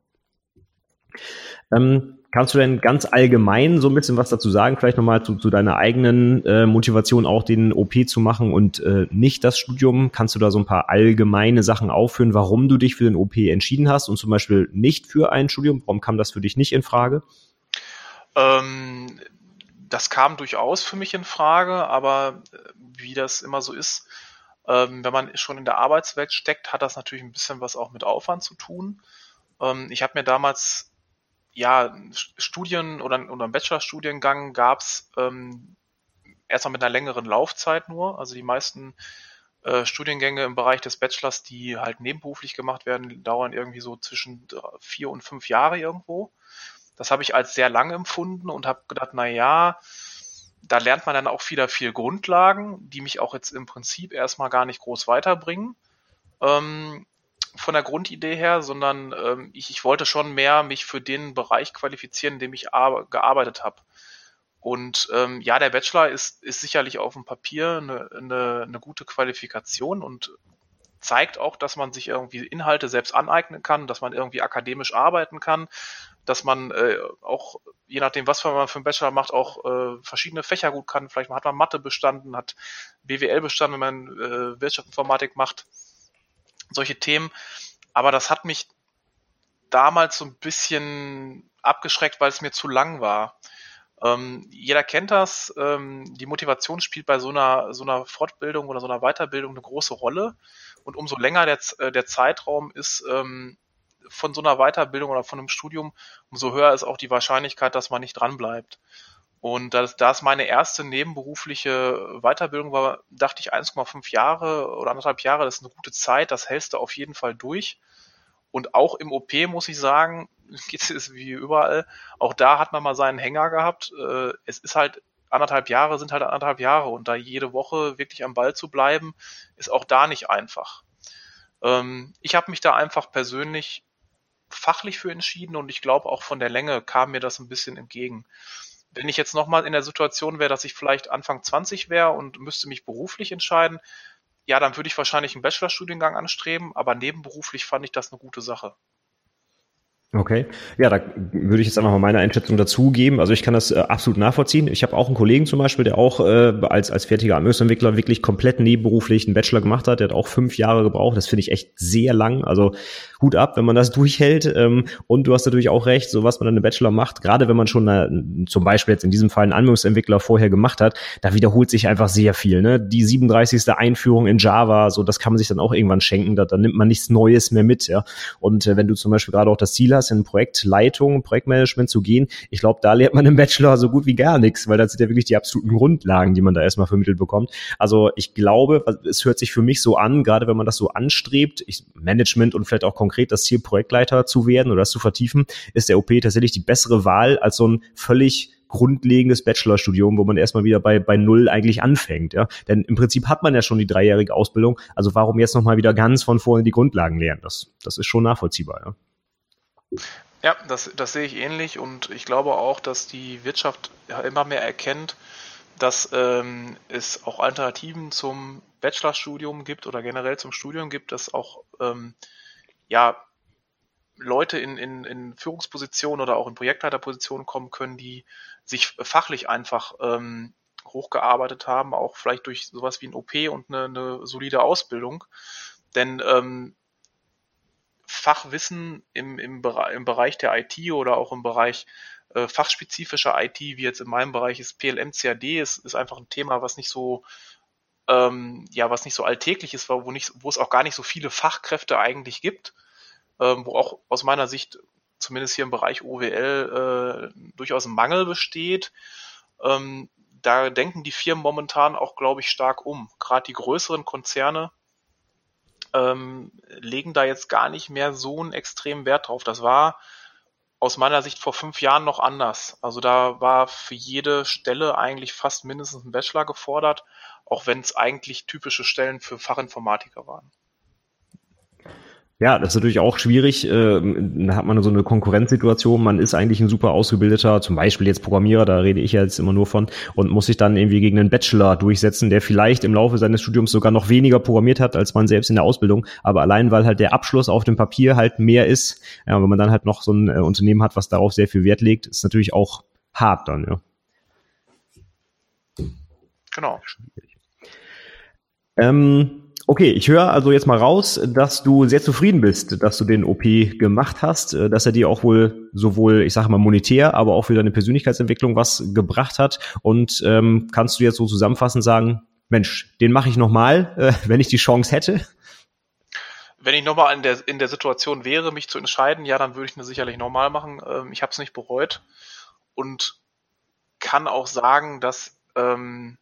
Ähm, Kannst du denn ganz allgemein so ein bisschen was dazu sagen? Vielleicht nochmal zu, zu deiner eigenen äh, Motivation, auch den OP zu machen und äh, nicht das Studium. Kannst du da so ein paar allgemeine Sachen aufführen, warum du dich für den OP entschieden hast und zum Beispiel nicht für ein Studium? Warum kam das für dich nicht in Frage? Ähm, das kam durchaus für mich in Frage, aber äh, wie das immer so ist, ähm, wenn man schon in der Arbeitswelt steckt, hat das natürlich ein bisschen was auch mit Aufwand zu tun. Ähm, ich habe mir damals ja, Studien oder, oder einen Bachelorstudiengang gab es ähm, erstmal mit einer längeren Laufzeit nur. Also die meisten äh, Studiengänge im Bereich des Bachelors, die halt nebenberuflich gemacht werden, dauern irgendwie so zwischen vier und fünf Jahre irgendwo. Das habe ich als sehr lang empfunden und habe gedacht, na ja, da lernt man dann auch wieder viel Grundlagen, die mich auch jetzt im Prinzip erstmal gar nicht groß weiterbringen. Ähm, von der Grundidee her, sondern ähm, ich, ich wollte schon mehr mich für den Bereich qualifizieren, in dem ich gearbeitet habe. Und ähm, ja, der Bachelor ist, ist sicherlich auf dem Papier eine, eine, eine gute Qualifikation und zeigt auch, dass man sich irgendwie Inhalte selbst aneignen kann, dass man irgendwie akademisch arbeiten kann, dass man äh, auch, je nachdem, was man für einen Bachelor macht, auch äh, verschiedene Fächer gut kann. Vielleicht hat man Mathe bestanden, hat BWL bestanden, wenn man äh, Wirtschaftsinformatik macht solche Themen. Aber das hat mich damals so ein bisschen abgeschreckt, weil es mir zu lang war. Ähm, jeder kennt das. Ähm, die Motivation spielt bei so einer, so einer Fortbildung oder so einer Weiterbildung eine große Rolle. Und umso länger der, äh, der Zeitraum ist ähm, von so einer Weiterbildung oder von einem Studium, umso höher ist auch die Wahrscheinlichkeit, dass man nicht dranbleibt. Und da das meine erste nebenberufliche Weiterbildung war, dachte ich 1,5 Jahre oder anderthalb Jahre, das ist eine gute Zeit, das hältst du auf jeden Fall durch. Und auch im OP muss ich sagen, geht es wie überall, auch da hat man mal seinen Hänger gehabt. Äh, es ist halt anderthalb Jahre sind halt anderthalb Jahre und da jede Woche wirklich am Ball zu bleiben, ist auch da nicht einfach. Ähm, ich habe mich da einfach persönlich fachlich für entschieden und ich glaube auch von der Länge kam mir das ein bisschen entgegen. Wenn ich jetzt nochmal in der Situation wäre, dass ich vielleicht Anfang 20 wäre und müsste mich beruflich entscheiden, ja, dann würde ich wahrscheinlich einen Bachelorstudiengang anstreben, aber nebenberuflich fand ich das eine gute Sache. Okay, ja, da würde ich jetzt einfach mal meine Einschätzung dazugeben. Also ich kann das äh, absolut nachvollziehen. Ich habe auch einen Kollegen zum Beispiel, der auch äh, als, als fertiger Anwendungsentwickler wirklich komplett nebenberuflich einen Bachelor gemacht hat. Der hat auch fünf Jahre gebraucht. Das finde ich echt sehr lang. Also Hut ab, wenn man das durchhält. Ähm, und du hast natürlich auch recht, so was man dann im Bachelor macht, gerade wenn man schon eine, zum Beispiel jetzt in diesem Fall einen Anwendungsentwickler vorher gemacht hat, da wiederholt sich einfach sehr viel. Ne? Die 37. Einführung in Java, so das kann man sich dann auch irgendwann schenken. Da, da nimmt man nichts Neues mehr mit. Ja? Und äh, wenn du zum Beispiel gerade auch das Ziel hast, hast, in Projektleitung, Projektmanagement zu gehen, ich glaube, da lernt man im Bachelor so gut wie gar nichts, weil das sind ja wirklich die absoluten Grundlagen, die man da erstmal vermittelt bekommt. Also ich glaube, es hört sich für mich so an, gerade wenn man das so anstrebt, ich, Management und vielleicht auch konkret das Ziel, Projektleiter zu werden oder das zu vertiefen, ist der OP tatsächlich die bessere Wahl als so ein völlig grundlegendes Bachelorstudium, wo man erstmal wieder bei, bei Null eigentlich anfängt. Ja? Denn im Prinzip hat man ja schon die dreijährige Ausbildung. Also warum jetzt nochmal wieder ganz von vorne die Grundlagen lernen? Das, das ist schon nachvollziehbar. Ja? Ja, das, das sehe ich ähnlich und ich glaube auch, dass die Wirtschaft immer mehr erkennt, dass ähm, es auch Alternativen zum Bachelorstudium gibt oder generell zum Studium gibt, dass auch ähm, ja, Leute in, in, in Führungspositionen oder auch in Projektleiterpositionen kommen können, die sich fachlich einfach ähm, hochgearbeitet haben, auch vielleicht durch sowas wie ein OP und eine, eine solide Ausbildung. Denn ähm, Fachwissen im, im, im Bereich der IT oder auch im Bereich äh, fachspezifischer IT, wie jetzt in meinem Bereich ist PLM, CAD, ist, ist einfach ein Thema, was nicht so ähm, ja, was nicht so alltäglich ist, wo, nicht, wo es auch gar nicht so viele Fachkräfte eigentlich gibt, ähm, wo auch aus meiner Sicht zumindest hier im Bereich OWL äh, durchaus ein Mangel besteht. Ähm, da denken die Firmen momentan auch, glaube ich, stark um. Gerade die größeren Konzerne ähm, legen da jetzt gar nicht mehr so einen extremen Wert drauf. Das war aus meiner Sicht vor fünf Jahren noch anders. Also da war für jede Stelle eigentlich fast mindestens ein Bachelor gefordert, auch wenn es eigentlich typische Stellen für Fachinformatiker waren. Ja, das ist natürlich auch schwierig. Äh, da hat man so eine Konkurrenzsituation. Man ist eigentlich ein super ausgebildeter, zum Beispiel jetzt Programmierer, da rede ich ja jetzt immer nur von, und muss sich dann irgendwie gegen einen Bachelor durchsetzen, der vielleicht im Laufe seines Studiums sogar noch weniger programmiert hat als man selbst in der Ausbildung. Aber allein, weil halt der Abschluss auf dem Papier halt mehr ist, ja, wenn man dann halt noch so ein äh, Unternehmen hat, was darauf sehr viel Wert legt, ist natürlich auch hart dann, ja. Genau. Ähm, Okay, ich höre also jetzt mal raus, dass du sehr zufrieden bist, dass du den OP gemacht hast, äh, dass er dir auch wohl sowohl, ich sage mal monetär, aber auch für deine Persönlichkeitsentwicklung was gebracht hat. Und ähm, kannst du jetzt so zusammenfassend sagen, Mensch, den mache ich nochmal, äh, wenn ich die Chance hätte? Wenn ich nochmal in der, in der Situation wäre, mich zu entscheiden, ja, dann würde ich eine sicherlich nochmal machen. Ähm, ich habe es nicht bereut und kann auch sagen, dass ähm,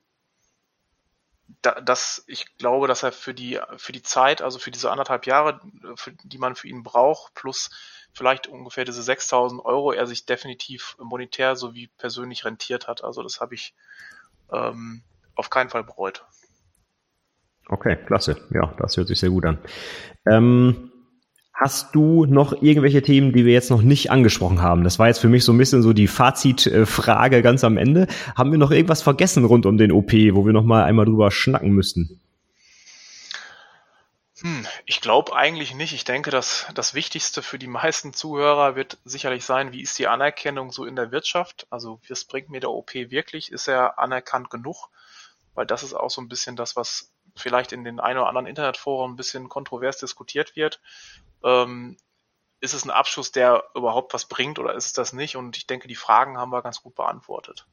da, dass ich glaube, dass er für die für die Zeit, also für diese anderthalb Jahre, für, die man für ihn braucht, plus vielleicht ungefähr diese 6.000 Euro, er sich definitiv monetär sowie persönlich rentiert hat. Also das habe ich ähm, auf keinen Fall bereut. Okay, klasse. Ja, das hört sich sehr gut an. Ähm, Hast du noch irgendwelche Themen, die wir jetzt noch nicht angesprochen haben? Das war jetzt für mich so ein bisschen so die Fazitfrage ganz am Ende. Haben wir noch irgendwas vergessen rund um den OP, wo wir noch mal einmal drüber schnacken müssten? Hm, ich glaube eigentlich nicht. Ich denke, dass das Wichtigste für die meisten Zuhörer wird sicherlich sein, wie ist die Anerkennung so in der Wirtschaft? Also, was bringt mir der OP wirklich? Ist er anerkannt genug? Weil das ist auch so ein bisschen das, was vielleicht in den ein oder anderen Internetforen ein bisschen kontrovers diskutiert wird. Ähm, ist es ein Abschluss, der überhaupt was bringt oder ist es das nicht? Und ich denke, die Fragen haben wir ganz gut beantwortet.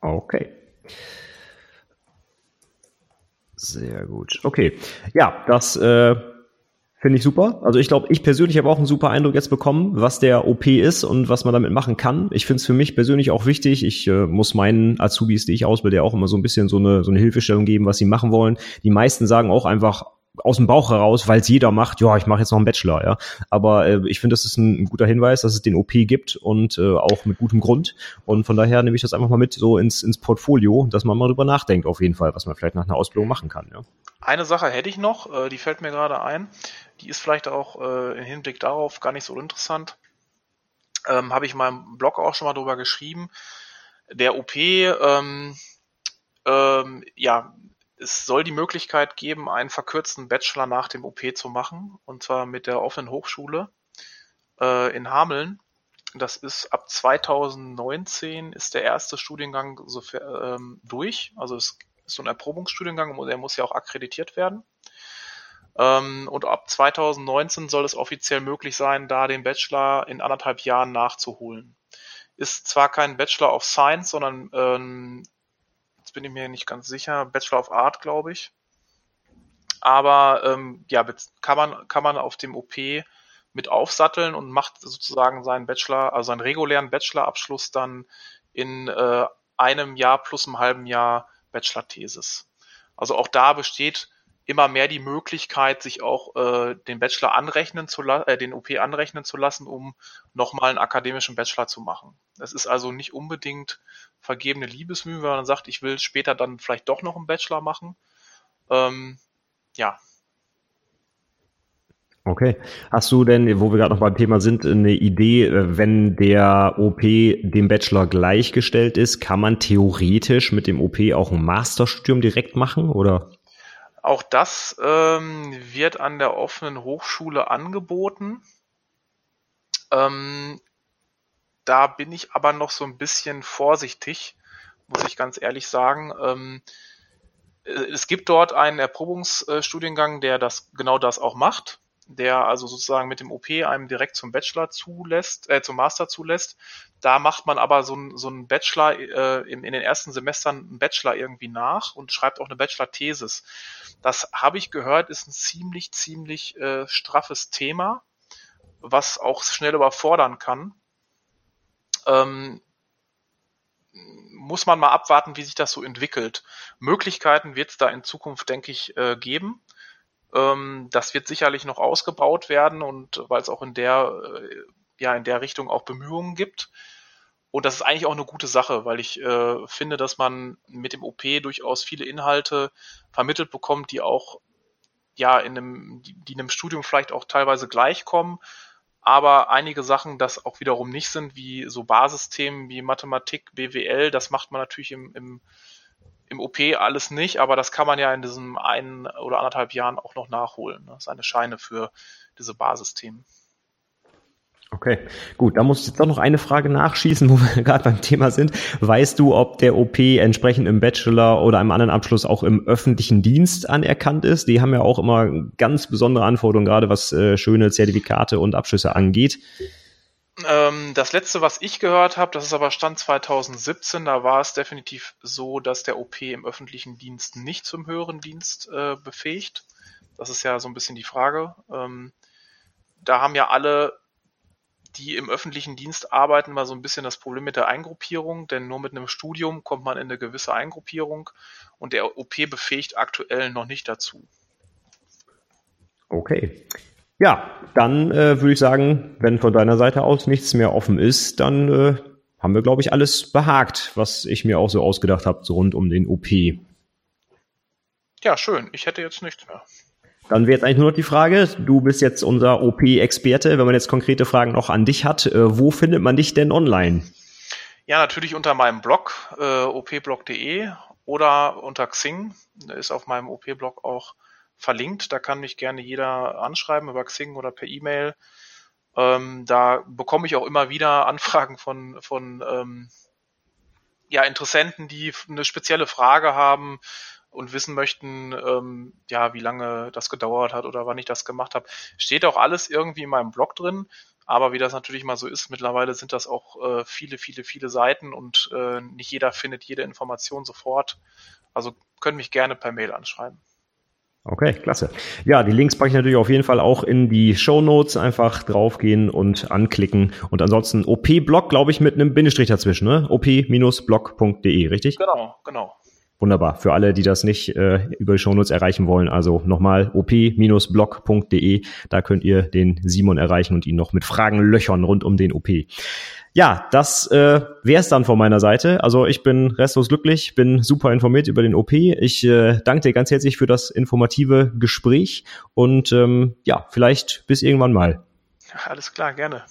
Okay. Sehr gut. Okay. Ja, das äh, finde ich super. Also ich glaube, ich persönlich habe auch einen super Eindruck jetzt bekommen, was der OP ist und was man damit machen kann. Ich finde es für mich persönlich auch wichtig. Ich äh, muss meinen Azubis, die ich ausbilde, auch immer so ein bisschen so eine, so eine Hilfestellung geben, was sie machen wollen. Die meisten sagen auch einfach, aus dem Bauch heraus, weil es jeder macht, ja, ich mache jetzt noch einen Bachelor, ja. Aber äh, ich finde, das ist ein, ein, guter Hinweis, dass es den OP gibt und äh, auch mit gutem Grund. Und von daher nehme ich das einfach mal mit so ins, ins Portfolio, dass man mal drüber nachdenkt, auf jeden Fall, was man vielleicht nach einer Ausbildung machen kann, ja. Eine Sache hätte ich noch, äh, die fällt mir gerade ein. Die ist vielleicht auch äh, im Hinblick darauf gar nicht so interessant. Ähm, Habe ich in meinem Blog auch schon mal drüber geschrieben. Der OP, ähm, ähm, ja, es soll die Möglichkeit geben, einen verkürzten Bachelor nach dem OP zu machen, und zwar mit der offenen Hochschule äh, in Hameln. Das ist ab 2019 ist der erste Studiengang so, ähm, durch. Also es ist so ein Erprobungsstudiengang der muss ja auch akkreditiert werden. Ähm, und ab 2019 soll es offiziell möglich sein, da den Bachelor in anderthalb Jahren nachzuholen. Ist zwar kein Bachelor of Science, sondern ähm, Jetzt bin ich mir nicht ganz sicher. Bachelor of Art, glaube ich. Aber ähm, ja, kann man, kann man auf dem OP mit aufsatteln und macht sozusagen seinen Bachelor, also seinen regulären Bachelorabschluss dann in äh, einem Jahr plus einem halben Jahr Bachelor-Thesis. Also auch da besteht immer mehr die Möglichkeit, sich auch äh, den Bachelor anrechnen zu äh, den OP anrechnen zu lassen, um nochmal einen akademischen Bachelor zu machen. Es ist also nicht unbedingt vergebene Liebesmühe, wenn man sagt, ich will später dann vielleicht doch noch einen Bachelor machen. Ähm, ja. Okay. Hast du denn, wo wir gerade noch beim Thema sind, eine Idee, äh, wenn der OP dem Bachelor gleichgestellt ist, kann man theoretisch mit dem OP auch ein Masterstudium direkt machen, oder? Auch das ähm, wird an der offenen Hochschule angeboten. Ähm, da bin ich aber noch so ein bisschen vorsichtig, muss ich ganz ehrlich sagen. Ähm, äh, es gibt dort einen Erprobungsstudiengang, der das genau das auch macht, der also sozusagen mit dem OP einem direkt zum Bachelor zulässt, äh, zum Master zulässt. Da macht man aber so, ein, so einen Bachelor äh, in, in den ersten Semestern einen Bachelor irgendwie nach und schreibt auch eine Bachelor-Thesis. Das habe ich gehört, ist ein ziemlich, ziemlich äh, straffes Thema, was auch schnell überfordern kann. Ähm, muss man mal abwarten, wie sich das so entwickelt. Möglichkeiten wird es da in Zukunft, denke ich, äh, geben. Ähm, das wird sicherlich noch ausgebaut werden und weil es auch in der äh, ja in der Richtung auch Bemühungen gibt. Und das ist eigentlich auch eine gute Sache, weil ich äh, finde, dass man mit dem OP durchaus viele Inhalte vermittelt bekommt, die auch ja in einem, die, die in einem Studium vielleicht auch teilweise gleichkommen, aber einige Sachen das auch wiederum nicht sind, wie so Basisthemen wie Mathematik, BWL, das macht man natürlich im, im, im OP alles nicht, aber das kann man ja in diesem einen oder anderthalb Jahren auch noch nachholen, ne? seine Scheine für diese Basisthemen. Okay, gut, da muss ich jetzt doch noch eine Frage nachschießen, wo wir gerade beim Thema sind. Weißt du, ob der OP entsprechend im Bachelor oder einem anderen Abschluss auch im öffentlichen Dienst anerkannt ist? Die haben ja auch immer ganz besondere Anforderungen, gerade was äh, schöne Zertifikate und Abschlüsse angeht. Ähm, das letzte, was ich gehört habe, das ist aber Stand 2017, da war es definitiv so, dass der OP im öffentlichen Dienst nicht zum höheren Dienst äh, befähigt. Das ist ja so ein bisschen die Frage. Ähm, da haben ja alle die im öffentlichen Dienst arbeiten, mal so ein bisschen das Problem mit der Eingruppierung, denn nur mit einem Studium kommt man in eine gewisse Eingruppierung und der OP befähigt aktuell noch nicht dazu. Okay. Ja, dann äh, würde ich sagen, wenn von deiner Seite aus nichts mehr offen ist, dann äh, haben wir, glaube ich, alles behagt, was ich mir auch so ausgedacht habe, so rund um den OP. Ja, schön. Ich hätte jetzt nichts mehr. Dann wäre jetzt eigentlich nur noch die Frage, du bist jetzt unser OP-Experte, wenn man jetzt konkrete Fragen noch an dich hat, äh, wo findet man dich denn online? Ja, natürlich unter meinem Blog, äh, opblog.de oder unter Xing, ist auf meinem OP-Blog auch verlinkt. Da kann mich gerne jeder anschreiben über Xing oder per E-Mail. Ähm, da bekomme ich auch immer wieder Anfragen von, von ähm, ja, Interessenten, die eine spezielle Frage haben, und wissen möchten, ähm, ja, wie lange das gedauert hat oder wann ich das gemacht habe, steht auch alles irgendwie in meinem Blog drin. Aber wie das natürlich mal so ist, mittlerweile sind das auch äh, viele, viele, viele Seiten und äh, nicht jeder findet jede Information sofort. Also können mich gerne per Mail anschreiben. Okay, klasse. Ja, die Links packe ich natürlich auf jeden Fall auch in die Show Notes. Einfach draufgehen und anklicken. Und ansonsten OP-Blog, glaube ich, mit einem Bindestrich dazwischen, ne? op-blog.de, richtig? Genau, genau. Wunderbar. Für alle, die das nicht äh, über die Shownotes erreichen wollen, also nochmal op-blog.de. Da könnt ihr den Simon erreichen und ihn noch mit Fragen löchern rund um den OP. Ja, das äh, wäre es dann von meiner Seite. Also ich bin restlos glücklich, bin super informiert über den OP. Ich äh, danke dir ganz herzlich für das informative Gespräch und ähm, ja, vielleicht bis irgendwann mal. Alles klar, gerne.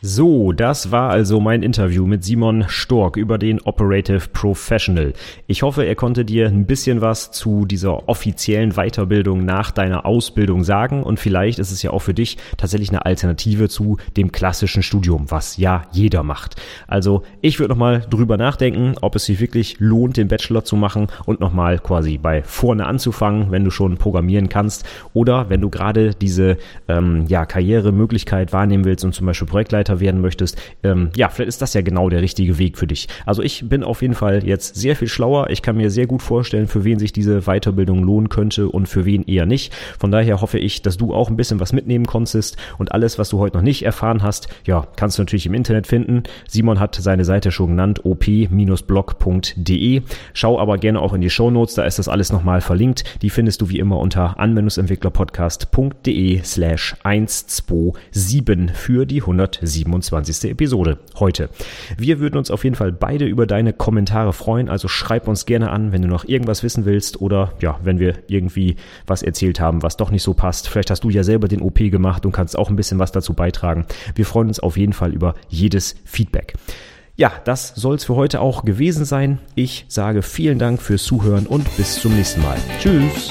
So, das war also mein Interview mit Simon Stork über den Operative Professional. Ich hoffe, er konnte dir ein bisschen was zu dieser offiziellen Weiterbildung nach deiner Ausbildung sagen und vielleicht ist es ja auch für dich tatsächlich eine Alternative zu dem klassischen Studium, was ja jeder macht. Also ich würde nochmal drüber nachdenken, ob es sich wirklich lohnt, den Bachelor zu machen und nochmal quasi bei vorne anzufangen, wenn du schon programmieren kannst oder wenn du gerade diese ähm, ja, Karrieremöglichkeit wahrnehmen willst und zum Beispiel Projektleiter Mitarbeiter werden möchtest, ähm, ja, vielleicht ist das ja genau der richtige Weg für dich. Also ich bin auf jeden Fall jetzt sehr viel schlauer. Ich kann mir sehr gut vorstellen, für wen sich diese Weiterbildung lohnen könnte und für wen eher nicht. Von daher hoffe ich, dass du auch ein bisschen was mitnehmen konntest und alles, was du heute noch nicht erfahren hast, ja, kannst du natürlich im Internet finden. Simon hat seine Seite schon genannt, op-blog.de. Schau aber gerne auch in die Show Notes, da ist das alles nochmal verlinkt. Die findest du wie immer unter anwendungsentwicklerpodcast.de slash 127 für die 107. 27. Episode heute. Wir würden uns auf jeden Fall beide über deine Kommentare freuen, also schreib uns gerne an, wenn du noch irgendwas wissen willst oder ja, wenn wir irgendwie was erzählt haben, was doch nicht so passt. Vielleicht hast du ja selber den OP gemacht und kannst auch ein bisschen was dazu beitragen. Wir freuen uns auf jeden Fall über jedes Feedback. Ja, das soll es für heute auch gewesen sein. Ich sage vielen Dank fürs Zuhören und bis zum nächsten Mal. Tschüss.